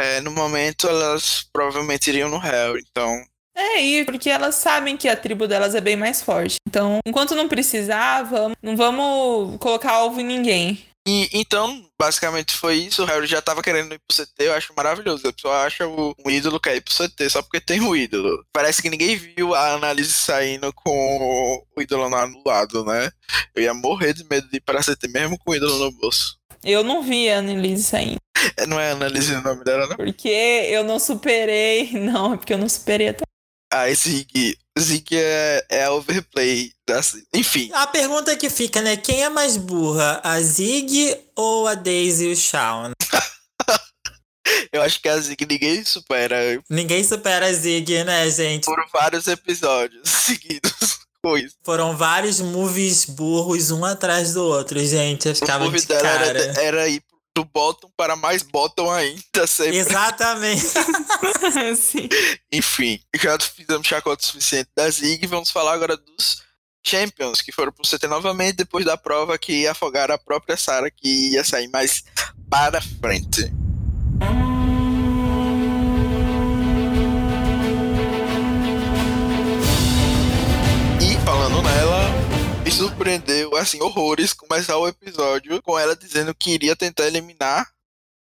é, no momento elas provavelmente iriam no Harry, então É, e porque elas sabem que a tribo delas é bem mais forte. Então, enquanto não precisava, não vamos colocar alvo em ninguém. E então, basicamente foi isso. O Harry já tava querendo ir pro CT, eu acho maravilhoso. A pessoa acha o, um ídolo quer ir pro CT só porque tem um ídolo. Parece que ninguém viu a análise saindo com o ídolo anulado, né? Eu ia morrer de medo de ir pra CT mesmo com o ídolo no bolso. Eu não vi a Annelise saindo. É, Não é análise o nome dela, não? Porque eu não superei. Não, é porque eu não superei até. Ah, Zig. Zig é, é overplay. Da... Enfim, A pergunta que fica, né? Quem é mais burra? A Zig ou a Daisy e o Shawn? eu acho que a Zig ninguém supera Ninguém supera a Zig, né, gente? por vários episódios seguidos. Foram vários movies burros um atrás do outro, gente. Eu O ficava move de cara. era, era do bottom para mais bottom ainda, sempre. Exatamente. Sim. Enfim, já fizemos chacota o suficiente da Zig. Vamos falar agora dos Champions, que foram pro CT novamente depois da prova que ia afogar a própria Sarah, que ia sair mais para frente. E falando nela, me surpreendeu, assim, horrores começar o episódio com ela dizendo que iria tentar eliminar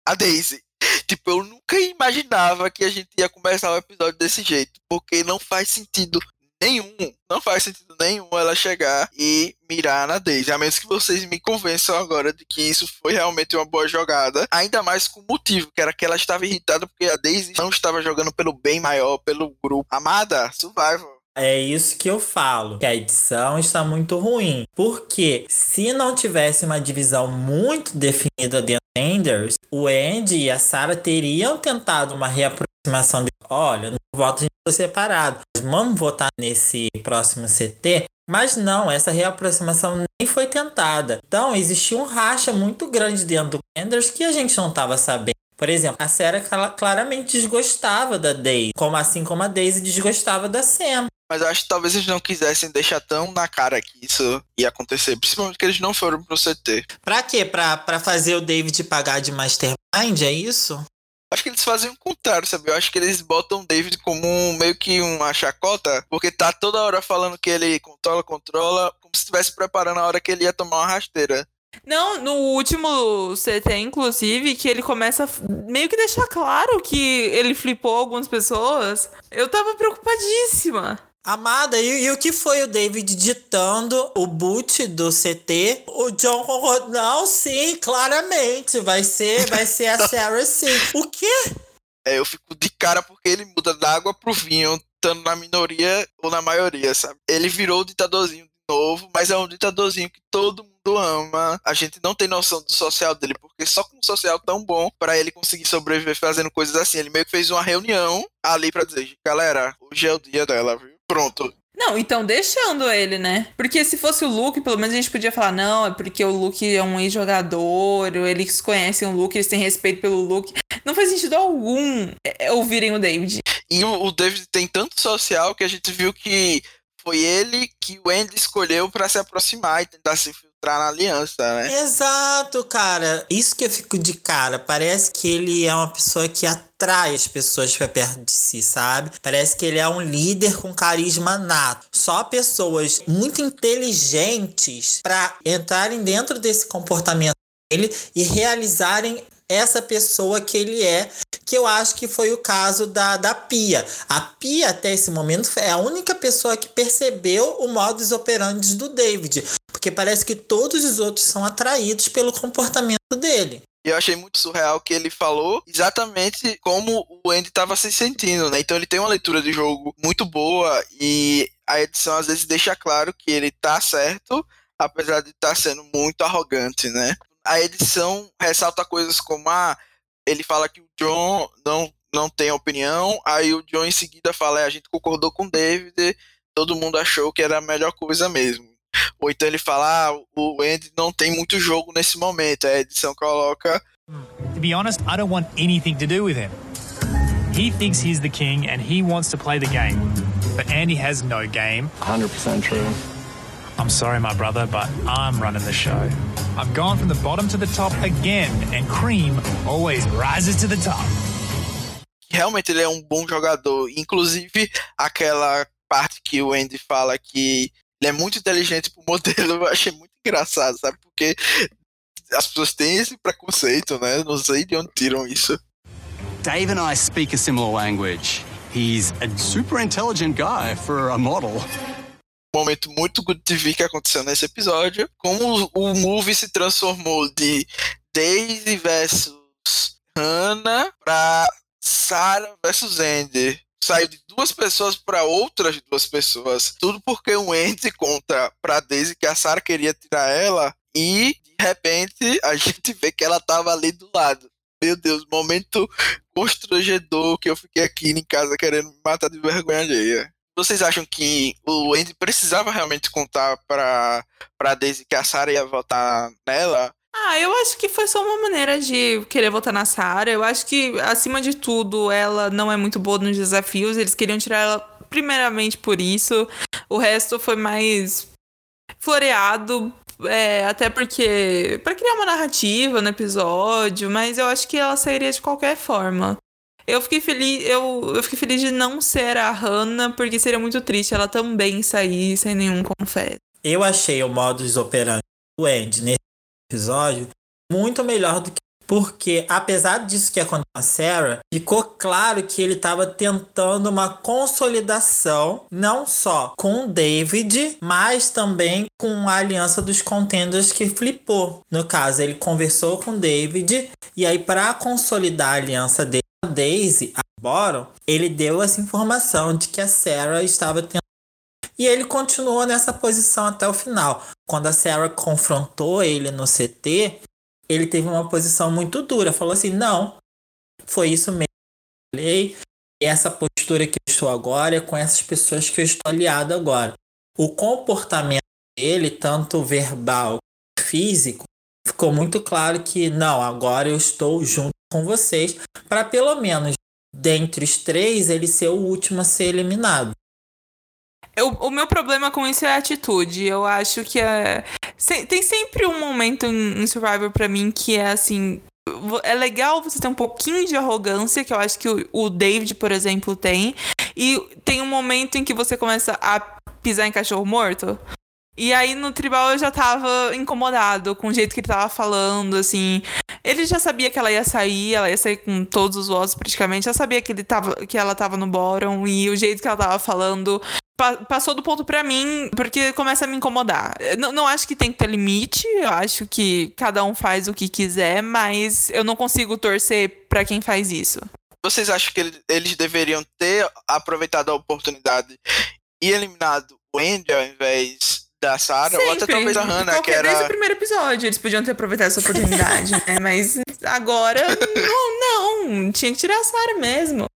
a Daisy. Tipo, eu nunca imaginava que a gente ia começar o episódio desse jeito, porque não faz sentido nenhum, não faz sentido nenhum ela chegar e mirar na Daisy, a menos que vocês me convençam agora de que isso foi realmente uma boa jogada, ainda mais com motivo, que era que ela estava irritada porque a Daisy não estava jogando pelo bem maior, pelo grupo. Amada, survival. É isso que eu falo, que a edição está muito ruim. Porque se não tivesse uma divisão muito definida dentro do Enders, o Andy e a Sarah teriam tentado uma reaproximação de olha, no voto a gente foi separado. Vamos votar nesse próximo CT. Mas não, essa reaproximação nem foi tentada. Então, existia um racha muito grande dentro do Enders que a gente não estava sabendo. Por exemplo, a Sarah cla- claramente desgostava da Daisy, como assim como a Daisy desgostava da Sam. Mas eu acho que talvez eles não quisessem deixar tão na cara que isso ia acontecer, principalmente que eles não foram pro CT. Pra quê? Pra, pra fazer o David pagar de Mastermind, é isso? Acho que eles fazem o contrário, sabe? Eu acho que eles botam o David como um, meio que uma chacota, porque tá toda hora falando que ele controla, controla, como se estivesse preparando a hora que ele ia tomar uma rasteira. Não, no último CT, inclusive, que ele começa meio que deixar claro que ele flipou algumas pessoas. Eu tava preocupadíssima. Amada, e, e o que foi o David ditando o boot do CT? O John concordou. Não, sim, claramente. Vai ser, vai ser a Sarah sim. O quê? É, eu fico de cara porque ele muda da água pro vinho, estando na minoria ou na maioria, sabe? Ele virou o ditadorzinho de novo, mas é um ditadorzinho que todo mundo ama. A gente não tem noção do social dele, porque só com um social tão bom pra ele conseguir sobreviver fazendo coisas assim. Ele meio que fez uma reunião ali pra dizer, galera, hoje é o dia dela, viu? Pronto. Não, então deixando ele, né? Porque se fosse o Luke, pelo menos a gente podia falar, não, é porque o Luke é um ex-jogador, eles conhecem o Luke, eles têm respeito pelo Luke. Não faz sentido algum é, ouvirem o David. E o, David tem tanto social que a gente viu que foi ele que o Andy escolheu pra se aproximar e tentar se infiltrar na aliança, né? Exato, cara. Isso que eu fico de cara. Parece que ele é uma pessoa que atrai as pessoas pra perto de si, sabe? Parece que ele é um líder com carisma nato. Só pessoas muito inteligentes pra entrarem dentro desse comportamento dele e realizarem essa pessoa que ele é, que eu acho que foi o caso da, da Pia. A Pia, até esse momento, é a única pessoa que percebeu o modus operandi do David. Porque parece que todos os outros são atraídos pelo comportamento dele. E eu achei muito surreal que ele falou exatamente como o Andy estava se sentindo, né? Então ele tem uma leitura de jogo muito boa e a edição às vezes deixa claro que ele tá certo, apesar de estar sendo muito arrogante, né? A edição ressalta coisas como ah, ele fala que o John não, não tem opinião, aí o John em seguida fala, é, a gente concordou com o David, todo mundo achou que era a melhor coisa mesmo. Ou então ele fala, ah, o Andy não tem muito jogo nesse momento, a edição coloca... To be honest, I don't want anything to do with him. He thinks he's the king and he wants to play the game. But Andy has no game. 100% true. I'm sorry, my brother, but I'm running the show. I've gone from the bottom to the top again, and cream always rises to the top. Realmente ele é um bom jogador. Inclusive, aquela parte que o Andy fala que ele é muito inteligente pro modelo, eu achei muito engraçado, sabe? Porque as pessoas têm esse preconceito, né? Não sei de onde tiram isso. Dave and I speak a similar language. He's a super intelligent guy for a model. Momento muito good TV que aconteceu nesse episódio. Como o, movie se transformou de Daisy versus Hannah pra Sarah versus Andy. Saiu de duas pessoas para outras duas pessoas. Tudo porque o Andy conta pra Daisy que a Sarah queria tirar ela e de repente a gente vê que ela tava ali do lado. Meu Deus, momento constrangedor que eu fiquei aqui em casa querendo me matar de vergonha alheia. Vocês acham que o Andy precisava realmente contar pra, pra Daisy que a Sarah ia votar nela? Ah, eu acho que foi só uma maneira de querer votar na Sarah. Eu acho que, acima de tudo, ela não é muito boa nos desafios. Eles queriam tirar ela primeiramente por isso. O resto foi mais floreado. É, até porque. para criar uma narrativa no episódio, mas eu acho que ela sairia de qualquer forma. Eu fiquei feliz, eu, eu fiquei feliz de não ser a Hannah, porque seria muito triste ela também sair sem nenhum confesso. Eu achei o modus operandi do Andy nesse episódio muito melhor do que porque, apesar disso que aconteceu com a Sarah, ficou claro que ele estava tentando uma consolidação, não só com o David, mas também com a aliança dos contenders que flipou. No caso, ele conversou com o David, e aí, para consolidar a aliança dele Daisy, a ele deu essa informação de que a Sarah estava tentando. E ele continuou nessa posição até o final. Quando a Sarah confrontou ele no CT, ele teve uma posição muito dura. Falou assim: não, foi isso mesmo. Eu falei, essa postura que eu estou agora é com essas pessoas que eu estou aliado agora. O comportamento dele, tanto verbal físico, ficou muito claro que não, agora eu estou junto com vocês, para pelo menos dentre os três ele ser o último a ser eliminado. Eu, o meu problema com isso é a atitude. Eu acho que é. Se, tem sempre um momento em, em Survivor para mim que é assim. É legal você ter um pouquinho de arrogância, que eu acho que o, o David, por exemplo, tem. E tem um momento em que você começa a pisar em cachorro morto. E aí no tribal eu já tava incomodado com o jeito que ele tava falando, assim. Ele já sabia que ela ia sair, ela ia sair com todos os votos praticamente. Já sabia que, ele tava, que ela tava no bottom e o jeito que ela tava falando pa passou do ponto para mim, porque começa a me incomodar. Não, não acho que tem que ter limite, eu acho que cada um faz o que quiser, mas eu não consigo torcer para quem faz isso. Vocês acham que eles deveriam ter aproveitado a oportunidade e eliminado o Andy ao invés da Sarah, ou até talvez a Hannah, que era... Desde o primeiro episódio, eles podiam ter aproveitado essa oportunidade, né? Mas agora, não, não, tinha que tirar a Sarah mesmo.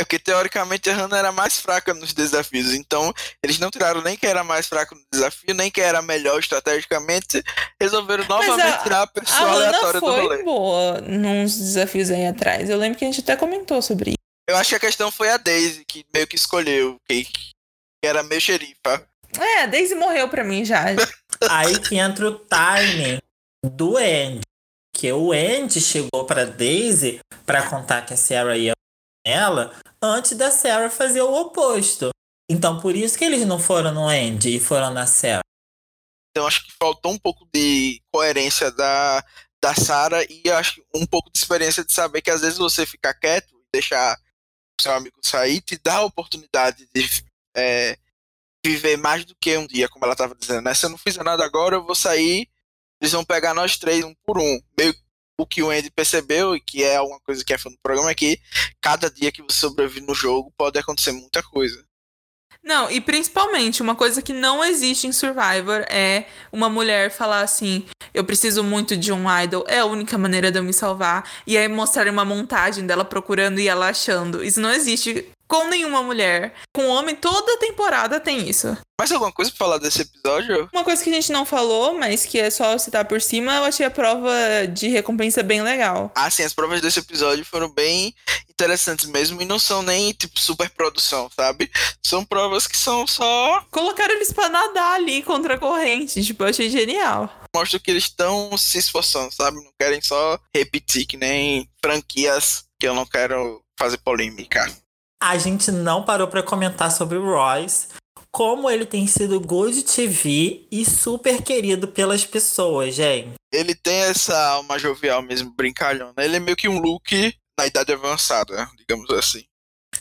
É porque teoricamente a Hannah era mais fraca nos desafios, então eles não tiraram nem quem era mais fraco no desafio, nem quem era melhor estrategicamente, resolveram novamente a, tirar a pessoa a aleatória do rolê. foi boa nos desafios aí atrás, eu lembro que a gente até comentou sobre isso. Eu acho que a questão foi a Daisy, que meio que escolheu, que era meio xerifa. É, a Daisy morreu pra mim já. aí que entra o timing do Andy, que o Andy chegou pra Daisy para contar que a Sarah ia ela antes da Sarah fazer o oposto. Então por isso que eles não foram no Andy e foram na Sarah. Então acho que faltou um pouco de coerência da, da Sarah e acho um pouco de experiência de saber que às vezes você ficar quieto e deixar seu amigo sair te dá a oportunidade de é, viver mais do que um dia, como ela estava dizendo. Né? Se eu não fizer nada agora, eu vou sair, eles vão pegar nós três um por um. Meio o que o Andy percebeu, e que é uma coisa que é fã do programa, é que cada dia que você sobrevive no jogo pode acontecer muita coisa. Não, e principalmente, uma coisa que não existe em Survivor é uma mulher falar assim: eu preciso muito de um idol, é a única maneira de eu me salvar. E aí mostrar uma montagem dela procurando e ela achando. Isso não existe com nenhuma mulher. Com homem, toda temporada tem isso. Mais alguma coisa pra falar desse episódio? Uma coisa que a gente não falou, mas que é só citar por cima, eu achei a prova de recompensa bem legal. Ah, sim, as provas desse episódio foram bem interessantes mesmo e não são nem, tipo, super produção, sabe? São provas que são só. Colocaram eles pra nadar ali contra a corrente. Tipo, eu achei genial. Mostra que eles estão se esforçando, sabe? Não querem só repetir que nem franquias que eu não quero fazer polêmica. A gente não parou pra comentar sobre o Royce, como ele tem sido good TV e super querido pelas pessoas, gente. Ele tem essa alma jovial mesmo, brincalhona. Ele é meio que um look na idade avançada, digamos assim.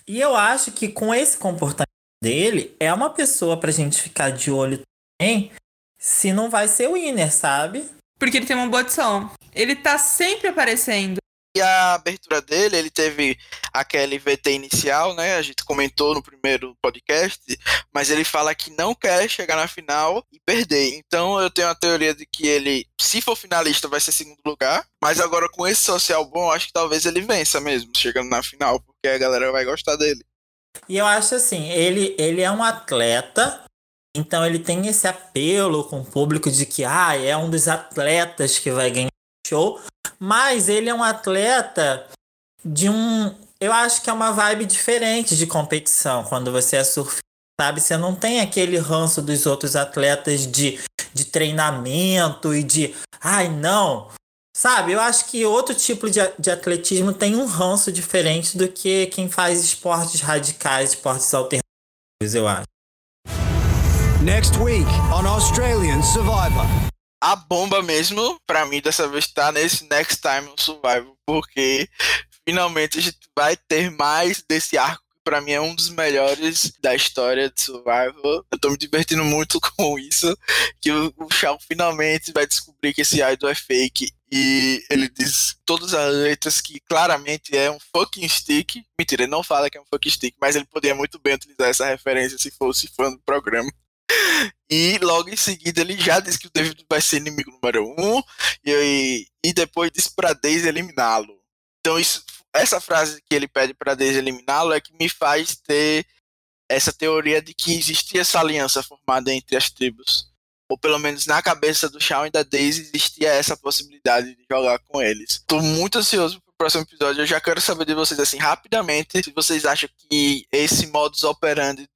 E eu acho que com esse comportamento dele, é uma pessoa pra gente ficar de olho também, se não vai ser o winner, sabe? Porque ele tem uma boa adição. Ele tá sempre aparecendo. E a abertura dele, ele teve aquele VT inicial, né? A gente comentou no primeiro podcast, mas ele fala que não quer chegar na final e perder. Então eu tenho a teoria de que ele, se for finalista, vai ser segundo lugar. Mas agora com esse social bom, acho que talvez ele vença mesmo, chegando na final, porque a galera vai gostar dele. E eu acho assim, ele, ele é um atleta, então ele tem esse apelo com o público de que ah, é um dos atletas que vai ganhar show, mas ele é um atleta de um. Eu acho que é uma vibe diferente de competição quando você é surfista, sabe? Você não tem aquele ranço dos outros atletas de, de treinamento e de. Ai, não! Sabe, eu acho que outro tipo de, de atletismo tem um ranço diferente do que quem faz esportes radicais, esportes alternativos, eu acho. Next week on Australian Survivor. A bomba mesmo, pra mim, dessa vez tá nesse Next Time Survival, porque finalmente a gente vai ter mais desse arco que pra mim é um dos melhores da história de Survival. Eu tô me divertindo muito com isso, que o, o Shao finalmente vai descobrir que esse idol é fake e ele diz todas as letras que claramente é um fucking stick. Mentira, ele não fala que é um fucking stick, mas ele poderia muito bem utilizar essa referência se fosse fã do programa. E logo em seguida ele já disse que o David vai ser inimigo número um e, e depois disse pra Daisy eliminá-lo. Então isso, essa frase que ele pede pra Daisy eliminá-lo é que me faz ter essa teoria de que existia essa aliança formada entre as tribos. Ou pelo menos na cabeça do Shawn e da Daisy existia essa possibilidade de jogar com eles. Tô muito ansioso pro próximo episódio. Eu já quero saber de vocês assim rapidamente se vocês acham que esse modus operandi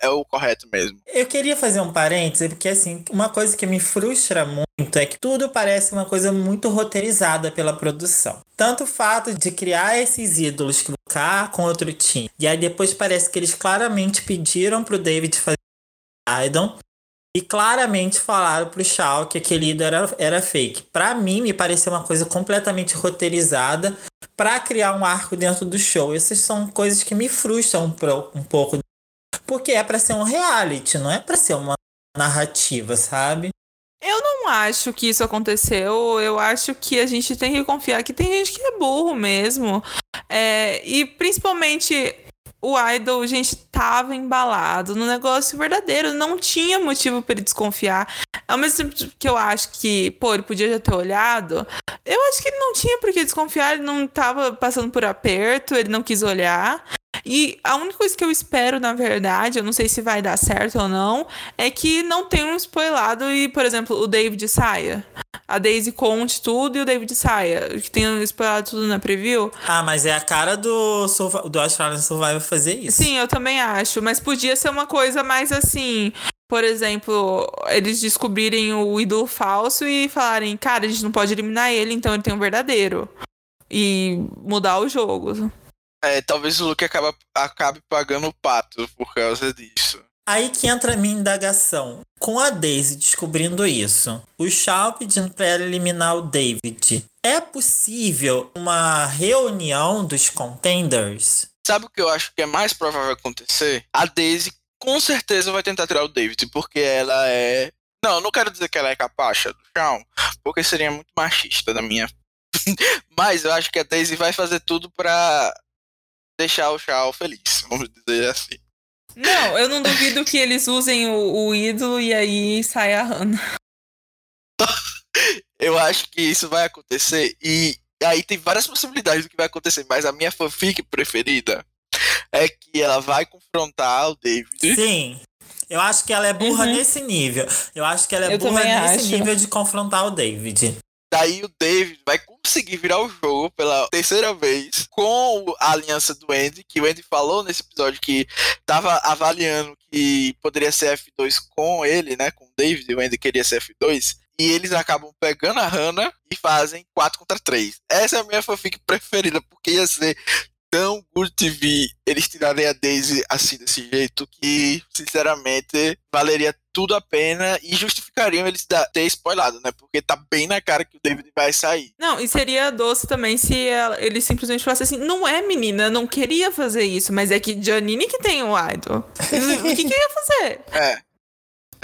é o correto mesmo. Eu queria fazer um parêntese, porque assim, uma coisa que me frustra muito é que tudo parece uma coisa muito roteirizada pela produção. Tanto o fato de criar esses ídolos que ficar com outro time. E aí depois parece que eles claramente pediram pro David fazer Idol. E claramente falaram pro Shaw que aquele ídolo era, era fake. Pra mim, me pareceu uma coisa completamente roteirizada pra criar um arco dentro do show. Essas são coisas que me frustram um, um pouco. Porque é pra ser um reality, não é pra ser uma narrativa, sabe? Eu não acho que isso aconteceu. Eu acho que a gente tem que confiar que tem gente que é burro mesmo. É, e principalmente o Idol, gente, tava embalado no negócio verdadeiro. Não tinha motivo pra ele desconfiar. Ao mesmo tempo que eu acho que, pô, ele podia já ter olhado. Eu acho que ele não tinha por que desconfiar. Ele não tava passando por aperto, ele não quis olhar. E a única coisa que eu espero, na verdade, eu não sei se vai dar certo ou não, é que não tenha um spoilado e, por exemplo, o David saia. A Daisy conte tudo e o David saia. Que tenha spoilado tudo na preview. Ah, mas é a cara do, do Australian Survivor fazer isso. Sim, eu também acho. Mas podia ser uma coisa mais assim. Por exemplo, eles descobrirem o ídolo falso e falarem, cara, a gente não pode eliminar ele, então ele tem um verdadeiro. E mudar o jogo. É, talvez o Luke acaba, acabe pagando o pato por causa disso. Aí que entra a minha indagação. Com a Daisy descobrindo isso, o Shaw pedindo pra ela eliminar o David, é possível uma reunião dos contenders? Sabe o que eu acho que é mais provável acontecer? A Daisy com certeza vai tentar tirar o David, porque ela é. Não, não quero dizer que ela é capacha do Shawn, porque seria muito machista da minha. Mas eu acho que a Daisy vai fazer tudo pra deixar o Shawn feliz, vamos dizer assim. Não, eu não duvido que eles usem o, o ídolo e aí sai a Hannah. Eu acho que isso vai acontecer e aí tem várias possibilidades do que vai acontecer, mas a minha fanfic preferida é que ela vai confrontar o David. Sim. Eu acho que ela é burra Uhum. nesse nível. Eu acho que ela é Eu burra nesse acho. nível de confrontar o David. Daí o David vai conseguir virar o jogo pela terceira vez com a aliança do Andy, que o Andy falou nesse episódio que tava avaliando que poderia ser F2 com ele, né? Com o David, o Andy queria ser F2. E eles acabam pegando a Hannah e fazem 4 contra 3. Essa é a minha fanfic preferida, porque ia ser tão good TV eles tirarem a Daisy assim desse jeito que, sinceramente, valeria tudo a pena e justificariam eles ter spoilado, né? Porque tá bem na cara que o David vai sair. Não, e seria doce também se ela- ele simplesmente falasse assim: não é menina, eu não queria fazer isso, mas é que Janine que tem o idol. o que, que eu ia fazer? É.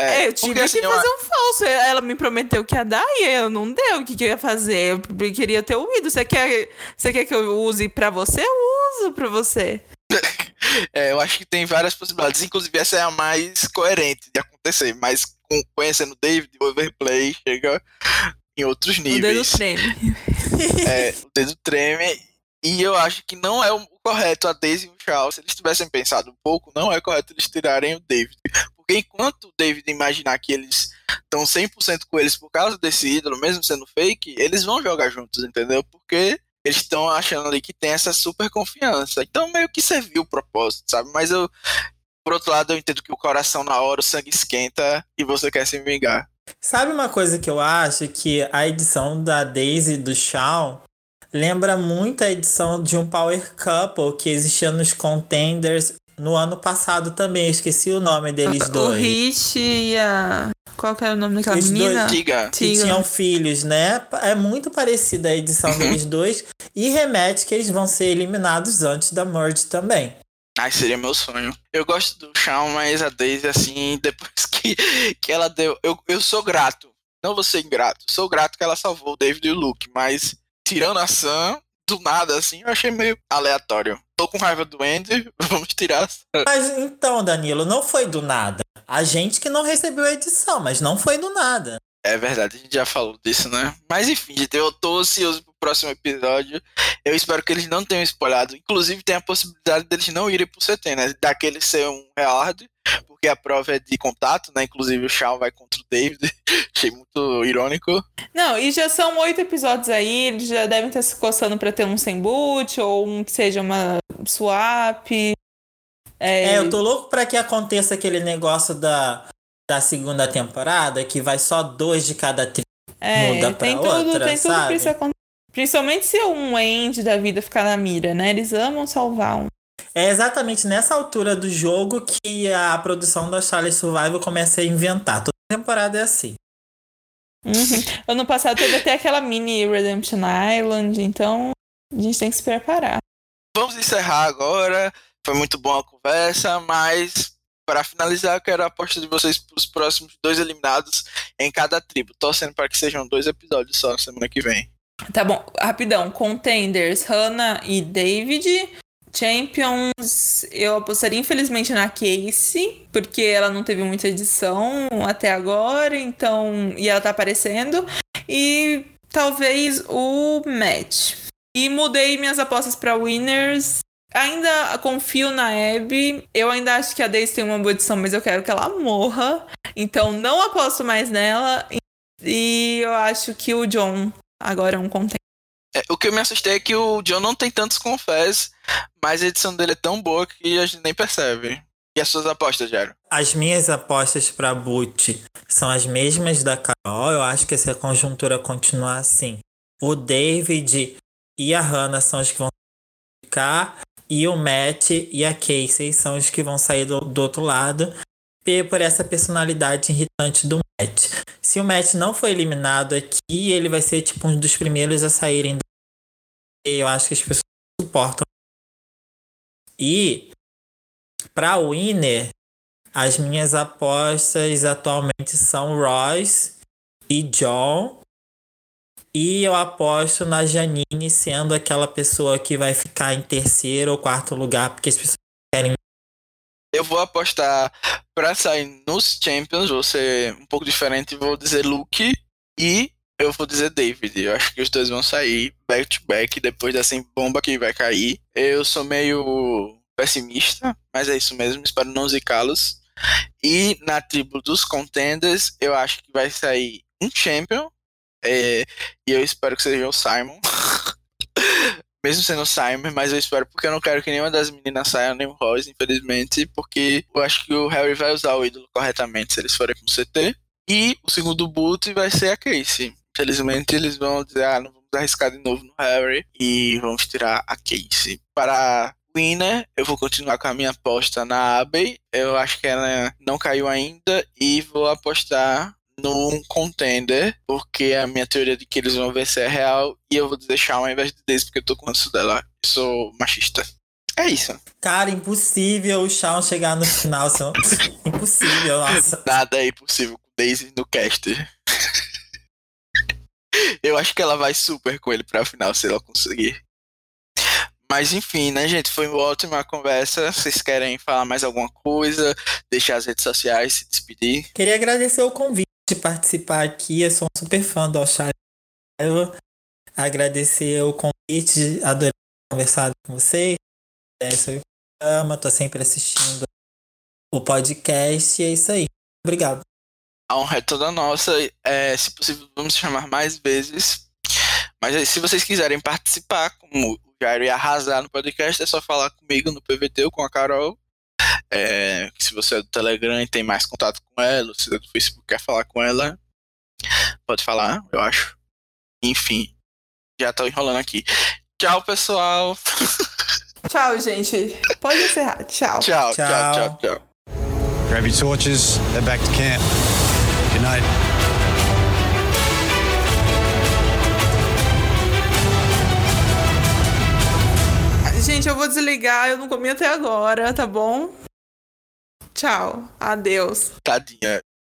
É, eu tive porque, assim, que fazer um falso. Ela me prometeu que ia dar e eu não deu. O que, que eu ia fazer? Eu queria ter ouvido. Você quer, você quer que eu use pra você? Eu uso pra você. É, eu acho que tem várias possibilidades. Inclusive, essa é a mais coerente de acontecer. Mas com, conhecendo o David, o overplay chega em outros O dedo níveis. treme. É, o dedo treme. E eu acho que não é o correto a Daisy e o Charles. Se eles tivessem pensado um pouco, não é correto eles tirarem o David. Porque enquanto o David imaginar que eles estão 100% com eles por causa desse ídolo, mesmo sendo fake, eles vão jogar juntos, entendeu? Porque eles estão achando ali que tem essa super confiança. Então meio que serviu o propósito, sabe? Mas eu, por outro lado, eu entendo que o coração na hora, o sangue esquenta e você quer se vingar. Sabe uma coisa que eu acho? Que a edição da Daisy e do Shawn lembra muito a edição de um Power Couple que existia nos Contenders no ano passado também. Eu esqueci o nome deles O dois. Rich e a. Qual que era o nome daquela Os dois- menina? Diga. que Tiga. tinham filhos, né? É muito parecida a edição deles dois. E remete que eles vão ser eliminados antes da merge também. Ai, seria meu sonho. Eu gosto do Shawn, mas a Daisy, assim, depois que, que ela deu. Eu, eu sou grato. Não vou ser ingrato. Sou grato que ela salvou o David e o Luke, mas tirando a Sam, do nada, assim, eu achei meio aleatório. Tô com raiva do Andy, vamos tirar a Sam. Mas então, Danilo, não foi do nada. A gente que não recebeu a edição, mas não foi do nada. É verdade, a gente já falou disso, né? Mas enfim, gente, eu tô ansioso pro próximo episódio. Eu espero que eles não tenham spoilado. Inclusive, tem a possibilidade deles não irem pro CT, né? Daquele ser um hard, porque a prova é de contato, né? Inclusive, o Shawn vai contra o David. Achei muito irônico. Não, e já são oito episódios aí, eles já devem estar se coçando pra ter um sem boot, ou um que seja uma swap. É, É, eu tô louco pra que aconteça aquele negócio da, da segunda temporada, que vai só dois de cada tri. é, muda pra tem tudo, outra, tem tudo pra isso acontecer. Principalmente se um end da vida ficar na mira, né? Eles amam salvar um. É exatamente nessa altura do jogo que a produção da Charlie Survival começa a inventar. Toda temporada é assim. Uhum. Ano passado teve até aquela mini Redemption Island, então a gente tem que se preparar. Vamos encerrar agora. Foi muito boa a conversa, mas para finalizar, eu quero a aposta de vocês pros próximos dois eliminados em cada tribo. Torcendo para que sejam dois episódios só na semana que vem. Tá bom, rapidão. Contenders, Hannah e David. Champions, eu apostaria infelizmente na Casey, porque ela não teve muita edição até agora, então. E ela tá aparecendo. E talvez o Matt. E mudei minhas apostas pra Winners. Ainda confio na Abby. Eu ainda acho que a Daisy tem uma boa edição, mas eu quero que ela morra. Então não aposto mais nela. E eu acho que o John agora é um contender. É, o que eu me assustei é que o John não tem tantos confés, mas a edição dele é tão boa que a gente nem percebe. E as suas apostas, Jero? As minhas apostas pra Boot são as mesmas da Carol. Eu acho que se a conjuntura continuar assim, o David e a Hannah são os que vão ficar. E o Matt e a Casey são os que vão sair do, do outro lado. Por essa personalidade irritante do Matt. Se o Matt não for eliminado aqui, ele vai ser tipo um dos primeiros a saírem do. Eu acho que as pessoas suportam. E pra Winner, as minhas apostas atualmente são Royce e John. E eu aposto na Janine sendo aquela pessoa que vai ficar em terceiro ou quarto lugar, porque as pessoas querem Eu vou apostar pra sair nos Champions, vou ser um pouco diferente, vou dizer Luke e eu vou dizer David. Eu acho que os dois vão sair back to back depois dessa bomba que vai cair. Eu sou meio pessimista, mas é isso mesmo, espero não zicá-los. E na tribo dos contenders, eu acho que vai sair um champion. É, e eu espero que seja o Simon. Mesmo sendo o Simon, mas eu espero porque eu não quero que nenhuma das meninas saia, nem o Rose, infelizmente, porque eu acho que o Harry vai usar o ídolo corretamente se eles forem com CT. E o segundo boot vai ser a Casey. Infelizmente, eles vão dizer, ah, não vamos arriscar de novo no Harry e vamos tirar a Casey. Para Winner, eu vou continuar com a minha aposta na Abbey. Eu acho que ela não caiu ainda e vou apostar num contender, porque a minha teoria de que eles vão vencer é real e eu vou deixar ao invés de Daisy porque eu tô com ranço dela. Eu sou machista. É isso. Cara, impossível o Shawn chegar no final. São... impossível, nossa. Nada é impossível com Daisy no cast. eu acho que ela vai super com ele pra final se ela conseguir. Mas enfim, né, gente? Foi uma ótima conversa. Vocês querem falar mais alguma coisa? Deixar as redes sociais, se despedir? Queria agradecer o convite de participar aqui. Eu sou um super fã do Alchar. Agradecer o convite, adorei conversar com vocês. É, ama, tô sempre assistindo o podcast e é isso aí. Obrigado. A honra é toda nossa. É, se possível, vamos chamar mais vezes. Mas se vocês quiserem participar, como o Jairo ia arrasar no podcast, é só falar comigo no PVT ou com a Carol. É, se você é do Telegram e tem mais contato com ela, se é do Facebook quer falar com ela, pode falar, eu acho. Enfim, já tô enrolando aqui. Tchau, pessoal. Tchau, gente. Pode encerrar. Tchau. Tchau, tchau, Tchau. tchau, tchau. Grab your torches, head back to camp. Good night. Gente, eu vou desligar. Eu não comi até agora, tá bom? Tchau. Adeus. Tadinha.